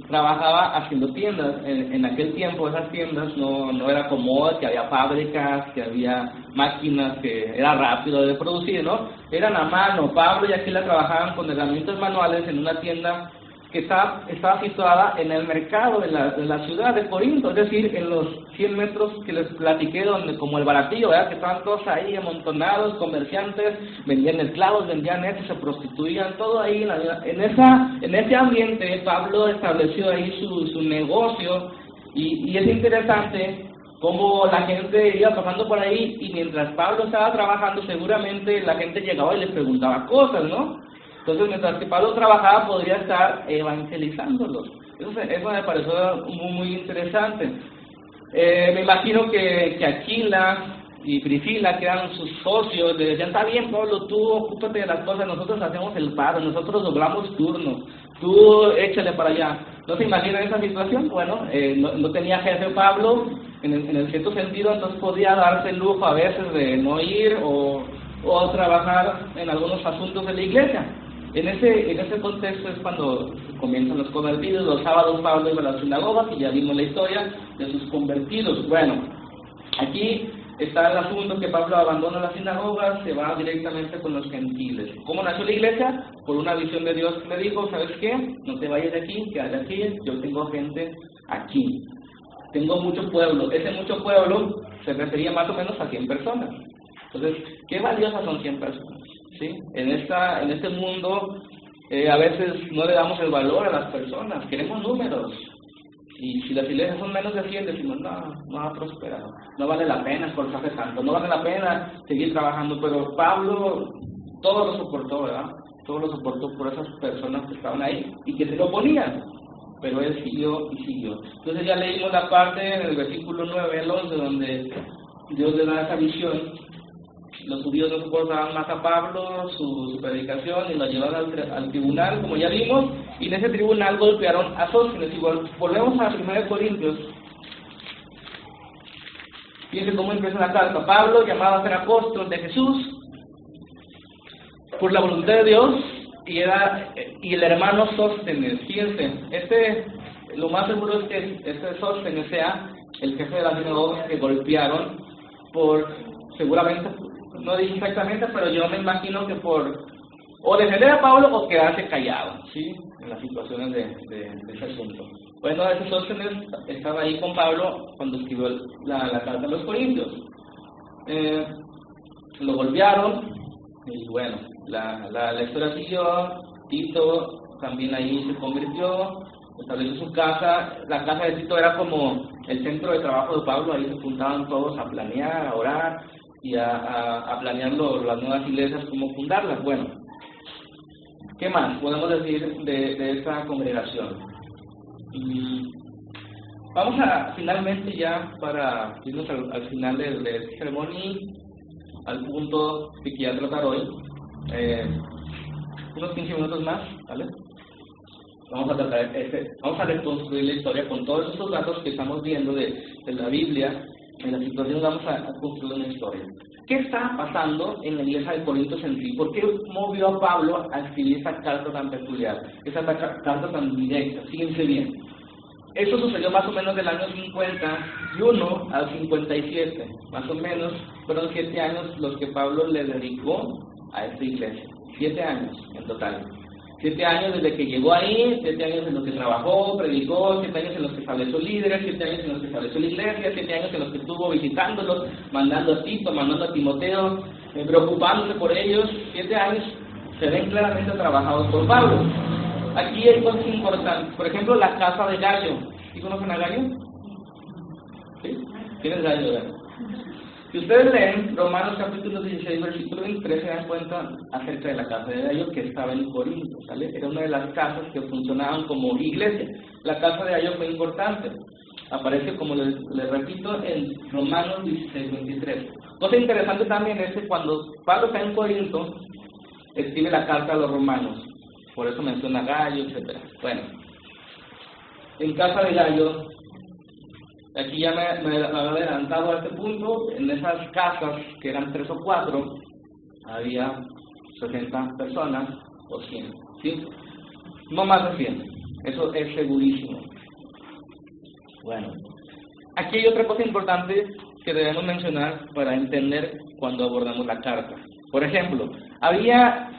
trabajaba haciendo tiendas. En, aquel tiempo esas tiendas no, no era como que había fábricas, que había máquinas, que era rápido de producir, ¿no? Eran a mano. Pablo y Aquila trabajaban con herramientas manuales en una tienda que está, estaba situada en el mercado de la, ciudad de Corinto, es decir, en los 100 metros que les platiqué, donde como el baratillo, ¿verdad? que estaban todos ahí amontonados, comerciantes, vendían esclavos, vendían esto, se prostituían, todo ahí, en, esa, en ese ambiente Pablo estableció ahí su, su negocio, y, y es interesante cómo la gente iba pasando por ahí y mientras Pablo estaba trabajando seguramente la gente llegaba y le preguntaba cosas, ¿no? Entonces, mientras que Pablo trabajaba, podría estar evangelizándolos. Eso, eso me pareció muy, muy interesante. Eh, me imagino que, Aquila y Priscila, que eran sus socios, le decían, está bien, Pablo, tú ocúpate de las cosas, nosotros hacemos el paro, nosotros doblamos turno, tú échale para allá. ¿No se imagina esa situación? Bueno, eh, no, tenía jefe Pablo, en el, en cierto sentido, entonces podía darse el lujo a veces de no ir o trabajar en algunos asuntos de la iglesia. En ese, en ese contexto es cuando comienzan los convertidos. Los sábados Pablo iba a las sinagogas y ya vimos la historia de sus convertidos. Bueno, aquí está el asunto que Pablo abandona las sinagogas, se va directamente con los gentiles. ¿Cómo nació la iglesia? Por una visión de Dios que le dijo, ¿sabes qué? No te vayas de aquí, quédate aquí, yo tengo gente aquí. Tengo mucho pueblo. Ese mucho pueblo se refería más o menos a 100 personas. Entonces, ¿qué valiosas son 100 personas? ¿Sí? En, esta, en este mundo eh, a veces no le damos el valor a las personas, queremos números. Y si las iglesias son menos de 100, decimos, no, no va a prosperar, no vale la pena esforzarse tanto, no vale la pena seguir trabajando. Pero Pablo todo lo soportó, ¿verdad? Todo lo soportó por esas personas que estaban ahí y que se lo ponían. Pero él siguió y siguió. Entonces ya leímos la parte en el versículo 9 al 11 donde Dios le da esa visión los judíos no soportaban más a Pablo, su, predicación, y lo llevaron al, tribunal, como ya vimos, y en ese tribunal golpearon a Sóstenes. Igual, volvemos a 1 Corintios. Fíjense cómo empieza la carta. Pablo, llamado a ser apóstol de Jesús, por la voluntad de Dios, y, era, y el hermano Sóstenes. Fíjense, este, lo más seguro es que este Sóstenes sea el jefe de la sinagoga que golpearon por seguramente no dice exactamente, pero yo me imagino que por o defender a Pablo o quedarse callado, ¿sí? En las situaciones de, ese asunto. Bueno, Sóstenes estaba ahí con Pablo cuando escribió la, la carta a los Corintios. Eh, lo golpearon y bueno, la, la, la historia siguió, Tito también ahí se convirtió, estableció su casa, la casa de Tito era como el centro de trabajo de Pablo, ahí se juntaban todos a planear, a orar, y a, a, planear las nuevas iglesias, cómo fundarlas. Bueno, ¿qué más podemos decir de, de esta congregación? vamos a, finalmente ya, para irnos al, final del, del ceremonia, al punto que quiero tratar hoy, eh, unos 15 minutos más, ¿vale? Vamos a tratar, este, vamos a reconstruir la historia con todos estos datos que estamos viendo de, de la Biblia en la situación vamos a, construir una historia. ¿Qué está pasando en la iglesia de Corintios en sí? ¿Por qué movió a Pablo a escribir esa carta tan peculiar, esa carta tan directa? Fíjense bien. Eso sucedió más o menos del año 51 al 57, más o menos fueron siete años los que Pablo le dedicó a esta iglesia, siete años en total. Siete años desde que llegó ahí, siete años en los que trabajó, predicó, siete años en los que estableció líderes, siete años en los que estableció la iglesia, siete años en los que estuvo visitándolos, mandando a Tito, mandando a Timoteo, eh, preocupándose por ellos. Siete años se ven claramente trabajados por Pablo. Aquí hay cosas importantes. Por ejemplo, la casa de Gallo. ¿Sí conocen a Gallo? ¿Sí? ¿Quién es Gallo? Si ustedes leen Romanos capítulo 16, versículo 23, se dan cuenta acerca de la casa de Gallo que estaba en Corinto. Era una de las casas que funcionaban como iglesia. La casa de Gallo fue importante. Aparece, como les, repito, en Romanos 16, 23. Cosa interesante también es que cuando Pablo está en Corinto, escribe la carta a los romanos. Por eso menciona Gallo, etc. Bueno, en casa de Gallo Aquí ya me, había adelantado a este punto, en esas casas, que eran tres o cuatro, había 60 personas o 100, ¿sí? No más de 100, eso es segurísimo. Bueno, aquí hay otra cosa importante que debemos mencionar para entender cuando abordamos la carta. Por ejemplo, había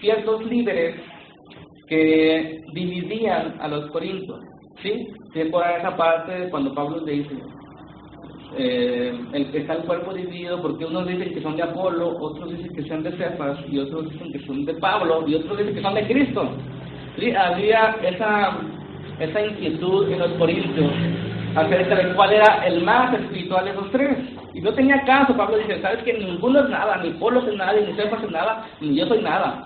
ciertos líderes que dividían a los corintios, ¿sí? Por esa parte cuando Pablo dice, eh, el, está el cuerpo dividido porque unos dicen que son de Apolo, otros dicen que son de Cefas y otros dicen que son de Pablo y otros dicen que son de Cristo. ¿Sí? Había esa, esa inquietud en los corintios acerca de cuál era el más espiritual de esos tres. Y no tenía caso, Pablo dice, sabes que ninguno es nada, ni Polo es nada, ni Cefas es nada, ni yo soy nada.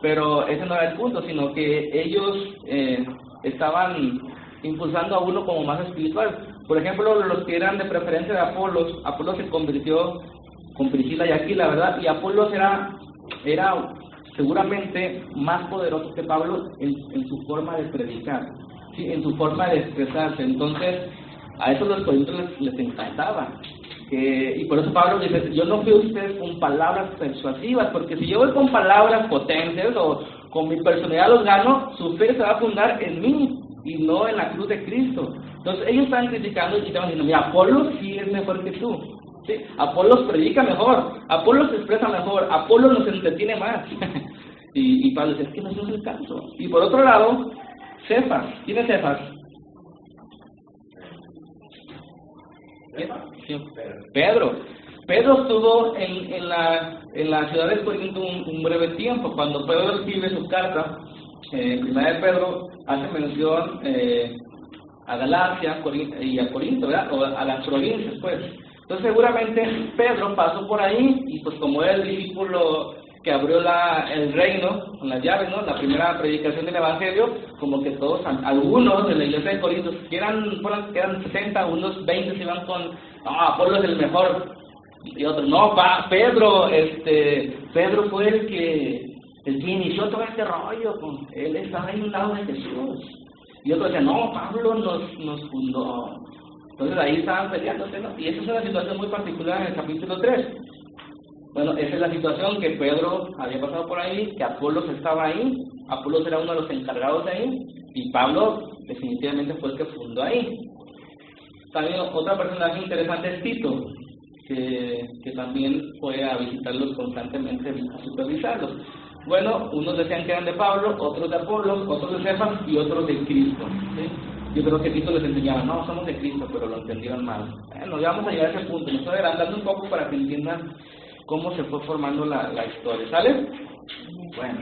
Pero ese no era el punto, sino que ellos eh, estaban impulsando a uno como más espiritual. Por ejemplo, los que eran de preferencia de Apolos, Apolos se convirtió con Priscila y Aquila, ¿verdad? Y Apolos era, era seguramente más poderoso que Pablo en, en su forma de predicar, ¿sí? en su forma de expresarse. Entonces, a eso los corintios les, encantaba. y por eso Pablo dice, yo no fui a ustedes con palabras persuasivas, porque si yo voy con palabras potentes o con mi personalidad los gano, su fe se va a fundar en mí y no en la cruz de Cristo. Entonces ellos están criticando y estaban diciendo, mira, Apolo sí es mejor que tú. ¿Sí? Apolo predica mejor, Apolo se expresa mejor, Apolo nos entretiene más. y, y Pablo dice, es que no es el caso. Y por otro lado, Cefas, ¿quién es Cefas? Pedro. Pedro estuvo en, en, la, en la ciudad de Corinto un, breve tiempo. Cuando Pedro escribe su carta, eh, primera de Pedro, hace mención eh, a Galacia y a Corinto, ¿verdad? O a las provincias, pues. Entonces seguramente Pedro pasó por ahí y pues como era el discípulo que abrió la, el reino con las llaves, ¿no? La primera predicación del Evangelio, como que todos, algunos de la iglesia de Corinto, que eran, que eran 60, unos 20 se iban con, ah, Pablo es el mejor, y otros, no, pa, Pedro, este, Pedro fue el que, el que inició todo este rollo, con, él estaba ahí un lado de Jesús. Y otros decían, no, Pablo nos, nos fundó. Entonces ahí estaban peleándose, ¿no? Y esa es una situación muy particular en el capítulo 3. Bueno, esa es la situación que Pedro había pasado por ahí, que Apolos estaba ahí, Apolos era uno de los encargados de ahí, y Pablo definitivamente fue el que fundó ahí. También otra personaje interesante es Tito, que, que también fue a visitarlos constantemente, a supervisarlos. Bueno, unos decían que eran de Pablo, otros de Apolos, otros de Cefas y otros de Cristo. Yo creo que Tito les enseñaba, no, somos de Cristo, pero lo entendieron mal. Bueno, ya vamos a llegar a ese punto. Me estoy adelantando un poco para que entiendan cómo se fue formando la, la historia, ¿sale? Bueno,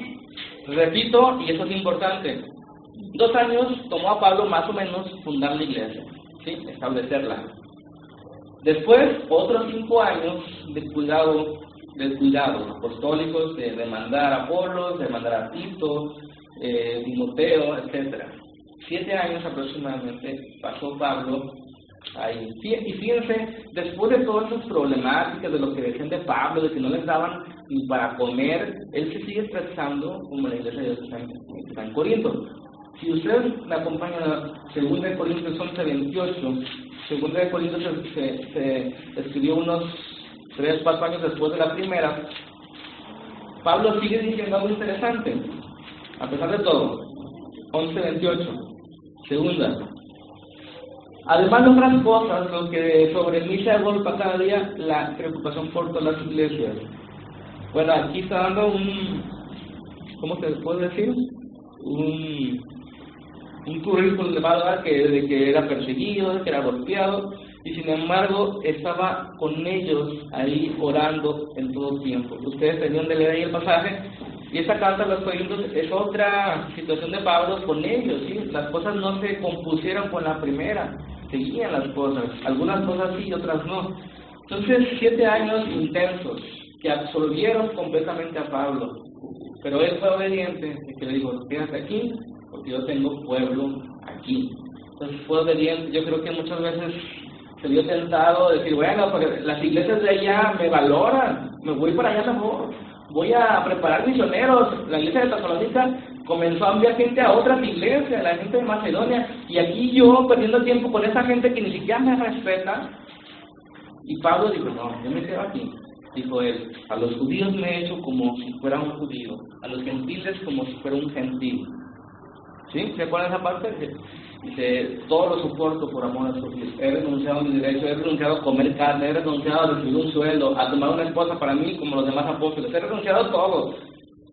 repito, y eso es importante, dos años tomó a Pablo más o menos fundar la iglesia, ¿sí? establecerla. Después, otros cinco años de cuidado, de cuidados apostólicos, de, de mandar a Apolos, de mandar a Tito, eh, Timoteo, etcétera. Siete años aproximadamente pasó Pablo Ahí. Y fíjense, después de todas esas problemáticas de lo que decían de Pablo, de que no les daban ni para comer, él se sigue expresando como la iglesia de Dios está en, Corinto. Si ustedes me acompañan a 2 de Corintios 11, 28, 2 de Corintios se, se, escribió unos 3, 4 años después de la primera, Pablo sigue diciendo algo interesante, a pesar de todo. 11, 28, segunda. Además de otras cosas, lo que sobre mí se agolpa cada día, la preocupación por todas las iglesias. Bueno, aquí está dando un, ¿cómo se puede decir? Un, un currículum de que, de que era perseguido, que era golpeado, y sin embargo estaba con ellos ahí orando en todo tiempo. Ustedes tenían de leer ahí el pasaje, y esta carta a los Corintios es otra situación de Pablo con ellos, ¿sí? Las cosas no se compusieron con la primera, seguían las cosas, algunas cosas sí y otras no. Entonces, siete años intensos que absorbieron completamente a Pablo, pero él fue obediente y que le dijo, quédate aquí, porque yo tengo pueblo aquí. Entonces fue obediente, yo creo que muchas veces se vio tentado de decir, bueno, porque las iglesias de allá me valoran, me voy para allá mejor, voy a preparar misioneros, la iglesia de Tesalónica comenzó a enviar gente a otras iglesias, la gente de Macedonia, y aquí yo perdiendo tiempo con esa gente que ni siquiera me respeta. Y Pablo dijo, no, yo me quedo aquí. Dijo él, a los judíos me he hecho como si fuera un judío, a los gentiles como si fuera un gentil. ¿Sí? ¿Se acuerdan esa parte? Dice, todo lo soporto por amor a Jesús. He renunciado a mi derecho, he renunciado a comer carne, he renunciado a recibir un sueldo, a tomar una esposa para mí como los demás apóstoles. He renunciado a todo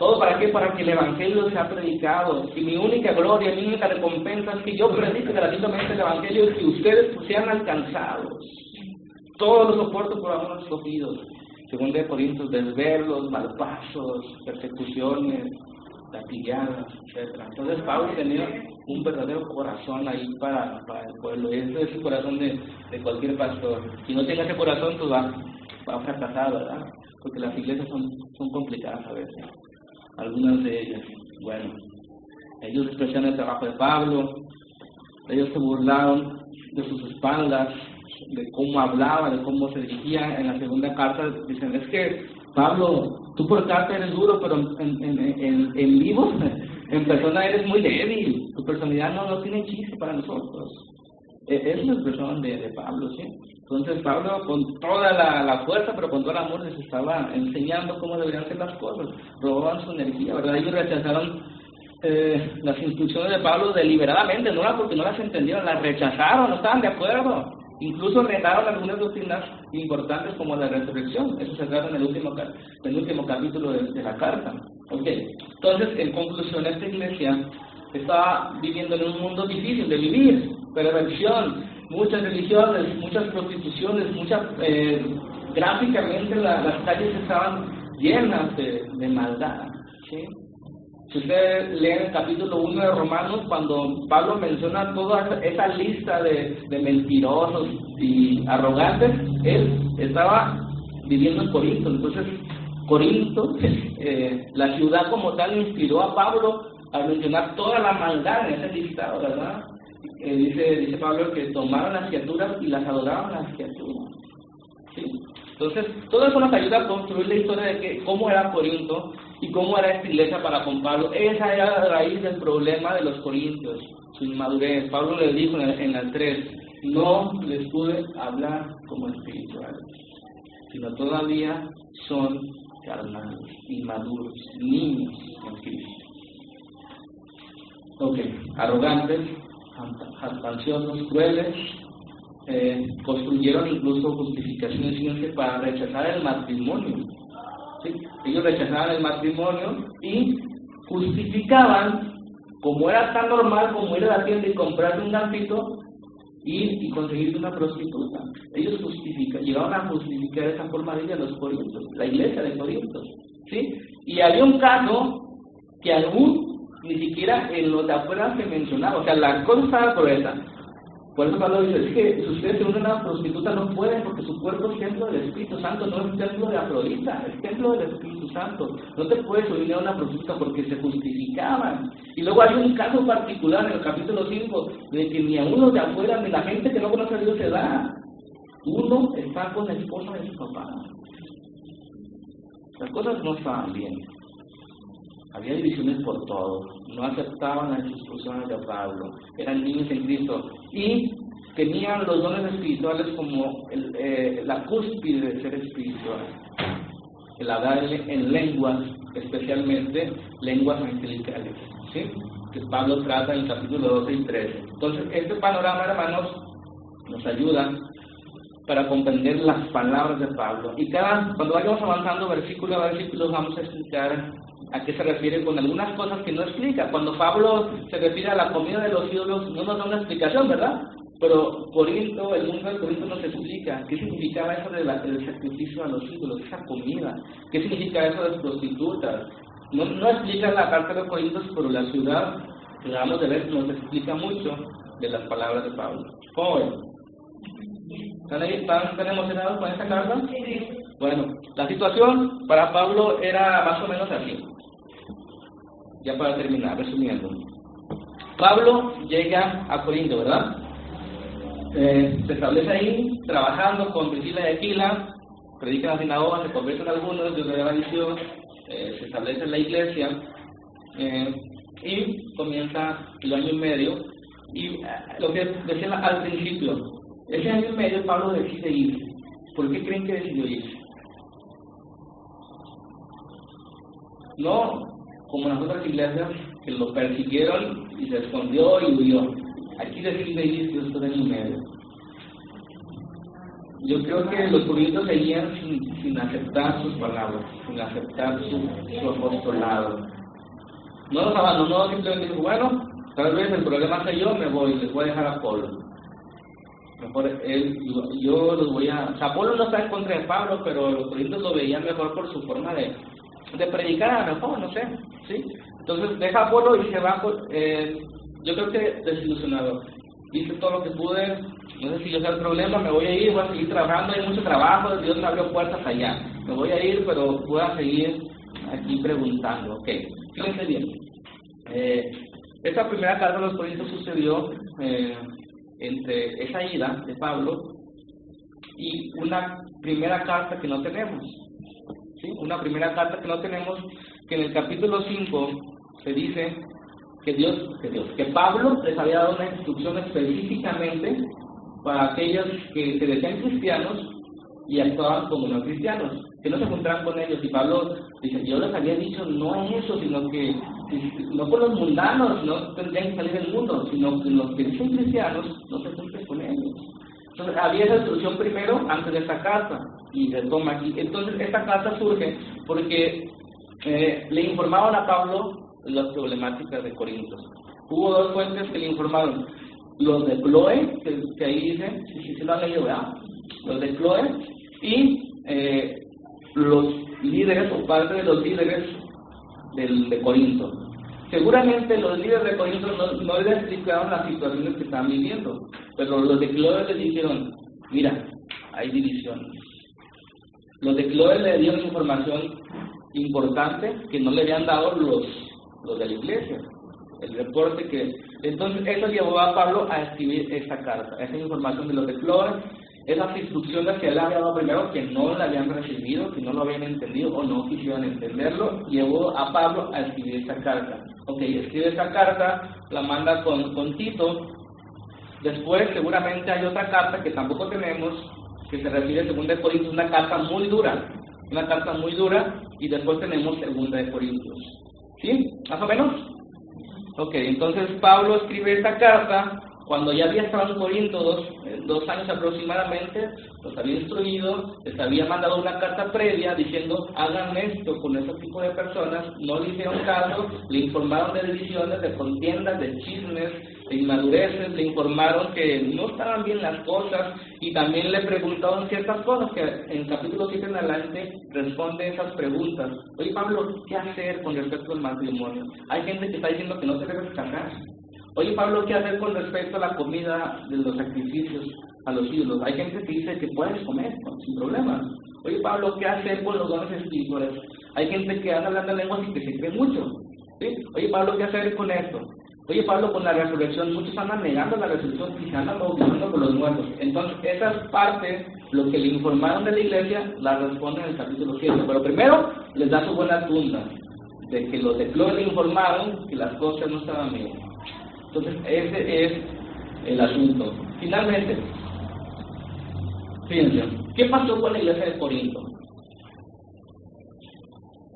¿Todo para qué? Para que el Evangelio sea predicado. Y mi única gloria, mi única recompensa es que yo predique gratuitamente el Evangelio y que ustedes sean alcanzados. Todo lo soporto por amor escogidos. Según de Corintios, desvelos, malpasos, persecuciones, latigadas, etc. Entonces Pablo tenía un verdadero corazón ahí para, el pueblo. Ese es el corazón de, cualquier pastor. Si no tiene ese corazón, pues va, va a fracasar, ¿verdad? Porque las iglesias son, son complicadas a veces. algunas de ellas. Bueno, ellos despreciaron el trabajo de Pablo, ellos se burlaron de sus espaldas, de cómo hablaba, de cómo se dirigía. En la segunda carta dicen, es que Pablo, tú por carta eres duro, pero en, en, en, en vivo, en persona eres muy débil. Tu personalidad no, no tiene chiste para nosotros. E, es la expresión de, de Pablo, ¿sí? Entonces Pablo con toda la, la, fuerza, pero con todo el amor les estaba enseñando cómo deberían ser las cosas. Robaban su energía, ¿verdad? Ellos rechazaron eh, las instrucciones de Pablo deliberadamente, no era porque no las entendieron, las rechazaron, no estaban de acuerdo. Incluso negaron algunas doctrinas importantes como la resurrección. Eso se trata en el último, en el último capítulo de, la carta. Okay. Entonces, en conclusión, esta iglesia estaba viviendo en un mundo difícil de vivir, perversión, muchas religiones, muchas prostituciones, muchas, eh, gráficamente la, las calles estaban llenas de, maldad. Si ustedes leen el capítulo 1 de Romanos, cuando Pablo menciona toda esa lista de, mentirosos y arrogantes, él estaba viviendo en Corinto. Entonces, Corinto, eh, la ciudad como tal, inspiró a Pablo a mencionar toda la maldad en ese listado, ¿verdad? Eh, dice, dice Pablo que tomaron las criaturas y las adoraban las criaturas. Entonces, todo eso nos ayuda a construir la historia de que, cómo era Corinto y cómo era esta iglesia para con Pablo. Esa era la raíz del problema de los corintios, su inmadurez. Pablo les dijo en, el 3, no les pude hablar como espirituales, sino todavía son carnales, inmaduros, niños en Cristo. Ok, arrogantes, ansiosos, crueles, eh, construyeron incluso justificaciones para rechazar el matrimonio. Ellos rechazaban el matrimonio y justificaban, como era tan normal como ir a la tienda y comprarse un gantito y, conseguirse una prostituta. Ellos justifican, llegaban a justificar esa forma de vida los corintios, la iglesia de Corintios. ¿sí? Y había un caso que aún ni siquiera en los de afuera se mencionaba, o sea, la cosa gruesa. Por eso Pablo dice, es que si ustedes se unen a una prostituta no pueden porque su cuerpo es templo del Espíritu Santo, no es templo de Afrodita, es templo del Espíritu Santo. No te puedes unir a una prostituta porque se justificaban. Y luego hay un caso particular en el capítulo 5 de que ni a uno de afuera ni la gente que no conoce a Dios se da. Uno está con la esposa de su papá. Las cosas no estaban bien. Había divisiones por todo, no aceptaban las instrucciones de Pablo, eran niños en Cristo y tenían los dones espirituales como el, eh, la cúspide de ser espiritual, el hablar en lenguas, especialmente lenguas angelicales, ¿sí? que Pablo trata en el capítulo 12 y 13. Entonces, este panorama, hermanos, nos ayuda para comprender las palabras de Pablo. Y cada, cuando vayamos avanzando versículo a versículo, vamos a explicar a qué se refiere con algunas cosas que no explica. Cuando Pablo se refiere a la comida de los ídolos, no nos da una explicación, ¿verdad? Pero Corinto, el mundo de Corinto nos explica qué significaba eso de del sacrificio a los ídolos, esa comida, qué significa eso de las prostitutas. No, no explica la carta de Corintios, pero la ciudad que acabamos de ver nos explica mucho de las palabras de Pablo. ¿Cómo? ¿Están, ahí, están, ¿Están emocionados con esta carta? Bueno, la situación para Pablo era más o menos así ya para terminar, resumiendo. Pablo llega a Corinto, ¿verdad? Eh, se establece ahí, trabajando con Priscila y Aquila, predica en la sinagoga, se convierten algunos, Dios le da bendición, eh, se establece en la iglesia, eh, y comienza el año y medio, y lo que decía al principio, ese año y medio Pablo decide ir. ¿Por qué creen que decidió ir? No como en las otras iglesias que lo persiguieron y se escondió y huyó. Aquí decide ir Dios en el medio. Yo creo que los judíos seguían sin, aceptar sus palabras, sin aceptar su, apostolado. No los abandonó, simplemente dijo, bueno, tal vez el problema sea yo, me voy, les voy a dejar a Pablo. Mejor él, yo, los voy a... O sea, Pablo no está en contra de Pablo, pero los judíos lo veían mejor por su forma de, de predicar a lo mejor, no sé, ¿sí? Entonces deja a Polo y se va, eh, yo creo que desilusionado. Hice todo lo que pude, no sé si yo sea el problema, me voy a ir, voy a seguir trabajando, hay mucho trabajo, Dios me abrió puertas allá. Me voy a ir, pero voy a seguir aquí preguntando, ok, fíjense bien, eh, esta primera carta de los Corintios sucedió eh, entre esa ida de Pablo y una primera carta que no tenemos, una primera carta que no tenemos, que en el capítulo 5 se dice que Dios, que Dios, que Pablo les había dado una instrucción específicamente para aquellos que se decían cristianos y actuaban como no cristianos, que no se juntaran con ellos. Y Pablo dice, yo les había dicho no eso, sino que no por los mundanos no tendrían que salir del mundo, sino que los que dicen cristianos no se junten con ellos. Entonces había esa instrucción primero antes de esta carta y se toma aquí. Entonces esta carta surge porque eh, le informaban a Pablo las problemáticas de Corinto. Hubo dos fuentes que le informaron. Los de Chloe, que, ahí dice, si se lo han leído, ¿verdad? Los de Chloe y eh, los líderes o parte de los líderes del, de Corinto. Seguramente los líderes de Corinto no, no les explicaron las situaciones que estaban viviendo, pero los de Chloe les dijeron, mira, hay divisiones. Los de Chloe le dieron información importante que no le habían dado los los de la iglesia, el reporte que... Entonces eso llevó a Pablo a escribir esta carta, esa información de los de Flores, esas instrucciones que él había dado primero que no la habían recibido, que no lo habían entendido o no quisieron entenderlo, llevó a Pablo a escribir esta carta. Ok, escribe esta carta, la manda con, con Tito, después seguramente hay otra carta que tampoco tenemos, que se refiere a Segunda de Corintios, una carta muy dura, una carta muy dura, y después tenemos Segunda de Corintios. ¿Sí? ¿Más o menos? Ok, entonces Pablo escribe esta carta cuando ya había estado en dos, eh, dos, años aproximadamente, los había instruido, les había mandado una carta previa diciendo hagan esto con ese tipo de personas, no le hicieron caso, le informaron de divisiones, de contiendas, de chismes, de inmadureces, le informaron que no estaban bien las cosas y también le preguntaron ciertas cosas que en el capítulo 7 en adelante responde esas preguntas. Oye Pablo, ¿qué hacer con respecto al matrimonio? Hay gente que está diciendo que no se debe casar. Oye Pablo, ¿qué hacer con respecto a la comida de los sacrificios a los ídolos? Hay gente que dice que puedes comer sin problema. Oye Pablo, ¿qué hacer con los dones espirituales? Hay gente que anda hablando lenguas y que se cree mucho. Oye Pablo, ¿qué hacer con esto? Oye Pablo, con la resurrección, muchos andan negando la resurrección y se andan bautizando por los muertos. Entonces, esas partes, lo que le informaron de la iglesia, la responden en el capítulo 7. Pero primero, les da su buena tunda, de que los de Clore le informaron que las cosas no estaban bien. Entonces, ese es el asunto. Finalmente, fíjense, ¿qué pasó con la iglesia de Corinto?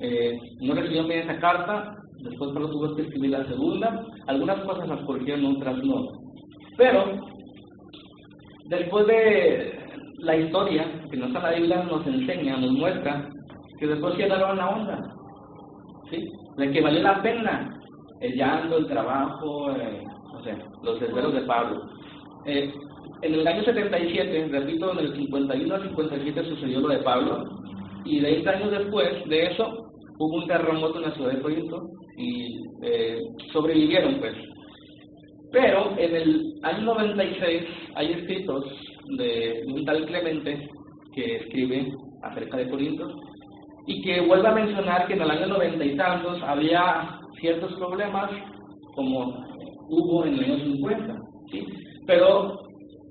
Eh, no recibió bien esa carta, después solo tuvo que escribir la segunda, algunas cosas las corrigieron, otras no. Pero, después de la historia que nos la Biblia nos enseña, nos muestra, que después quedaron la onda, ¿sí? De que valió la pena el llanto, el trabajo, eh, o sea, los desvelos de Pablo. Eh, en el año 77, repito, en el 51 al 57 sucedió lo de Pablo, y 20 años después de eso hubo un terremoto en la ciudad de Corinto y eh, sobrevivieron, pues. Pero en el año 96 hay escritos de un tal Clemente que escribe acerca de Corinto y que vuelve a mencionar que en el año 90 y tantos había ciertos problemas como hubo en el año 50. ¿sí? Pero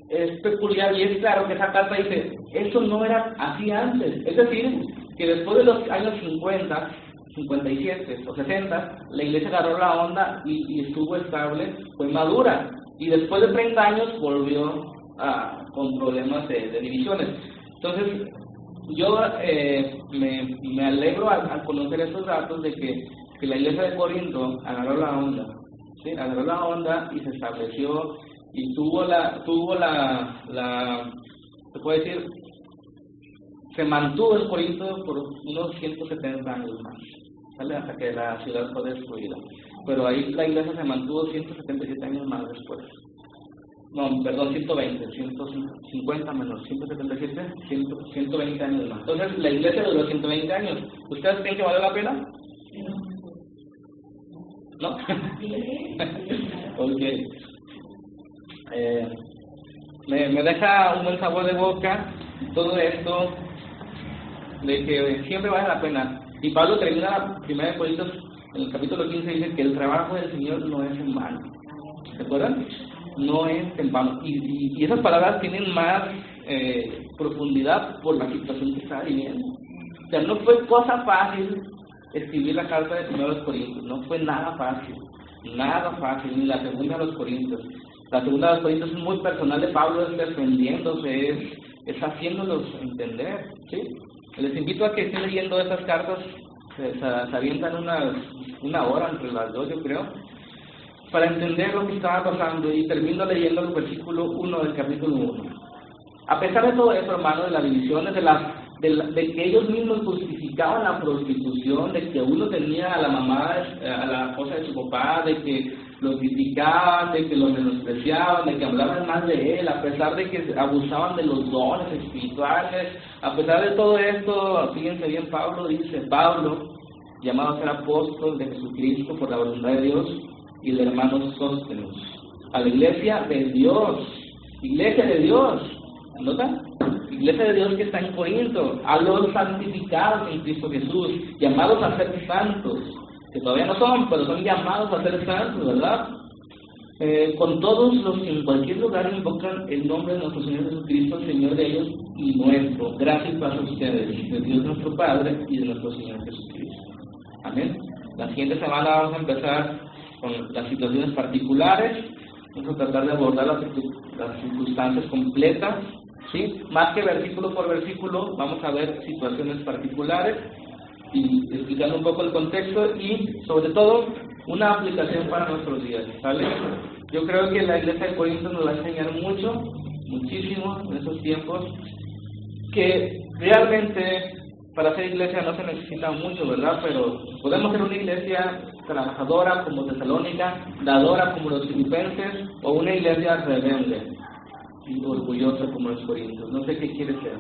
es peculiar y es claro que esa carta dice, eso no era así antes. Es decir, que después de los años 50, 57 o 60, la iglesia agarró la onda y, estuvo estable, fue madura. Y después de 30 años volvió con problemas de, divisiones. Entonces, yo eh, me, me, alegro al, conocer estos datos de que, que, la iglesia de Corinto agarró la onda, ¿sí? agarró la onda y se estableció y tuvo la, tuvo la, la se puede decir, se mantuvo el Corinto por unos 170 años más, ¿sale? hasta que la ciudad fue destruida. Pero ahí la iglesia se mantuvo 177 años más después. No, perdón, 120, 150 menos 177, 120 años más. Entonces, la iglesia duró 120 años. ¿Ustedes creen que vale la pena? ¿No? ok. Eh, me, me deja un buen sabor de boca todo esto de que siempre vale la pena. Y Pablo termina la primera de Corintios, en el capítulo 15 dice que el trabajo del Señor no es en vano. ¿Se acuerdan? No es en vano. Y, y, esas palabras tienen más eh, profundidad por la situación que está viviendo. O sea, no fue cosa fácil escribir la carta de primero a los Corintios, no fue nada fácil, nada fácil, ni la segunda a los Corintios. La segunda a los Corintios es muy personal de Pablo, es defendiéndose, es, es haciéndolos entender. ¿sí? Les invito a que estén leyendo estas cartas, se, se, avientan una, una hora entre las dos, yo creo, para entender lo que estaba pasando y termino leyendo el versículo 1 del capítulo 1. A pesar de todo eso, hermano, de las divisiones, de, las, de, de, que ellos mismos justificaban la prostitución, de que uno tenía a la mamá, a la esposa de su papá, de que lo criticaban, de que lo menospreciaban, de que hablaban más de él, a pesar de que abusaban de los dones espirituales, a pesar de todo esto, fíjense bien, Pablo dice, Pablo, llamado a ser apóstol de Jesucristo por la voluntad de Dios, y el hermano Sóstenes, a la iglesia de Dios, iglesia de Dios, ¿nota? Iglesia de Dios que está en Corinto, a los santificados en Cristo Jesús, llamados a ser santos, que todavía no son, pero son llamados a ser santos, ¿verdad? Eh, con todos los que en cualquier lugar invocan el nombre de nuestro Señor Jesucristo, Señor de ellos y nuestro. Gracias para ustedes, de Dios nuestro Padre y de nuestro Señor Jesucristo. Amén. La siguiente semana vamos a empezar con las situaciones particulares, vamos a tratar de abordar las, circunstancias completas, ¿sí? Más que versículo por versículo, vamos a ver situaciones particulares y explicando un poco el contexto y sobre todo una aplicación para nuestros días, ¿sale? Yo creo que la iglesia de Corinto nos va a enseñar mucho, muchísimo en esos tiempos, que realmente para ser iglesia no se necesita mucho, ¿verdad? Pero podemos ser una iglesia trabajadora como Tesalónica, dadora como los filipenses, o una iglesia rebelde y orgullosa como los corintios. No sé qué quiere ser.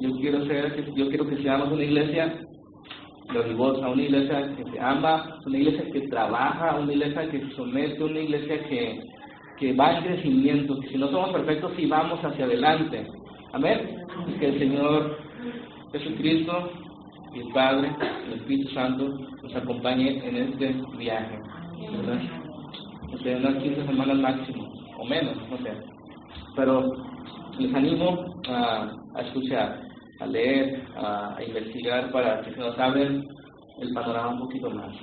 Yo quiero ser, yo quiero que seamos una iglesia gloriosa, una iglesia que se ama, una iglesia que trabaja, una iglesia que se somete, una iglesia que, que va en crecimiento, que si no somos perfectos, sí vamos hacia adelante. Amén. Y que el Señor Jesucristo y el Padre, el Espíritu Santo nos acompañe en este viaje. ¿verdad? O sea, unas 15 semanas máximo, o menos, no sé. Pero les animo a, a escuchar, a leer, a, a investigar para que se nos abren el panorama un poquito más.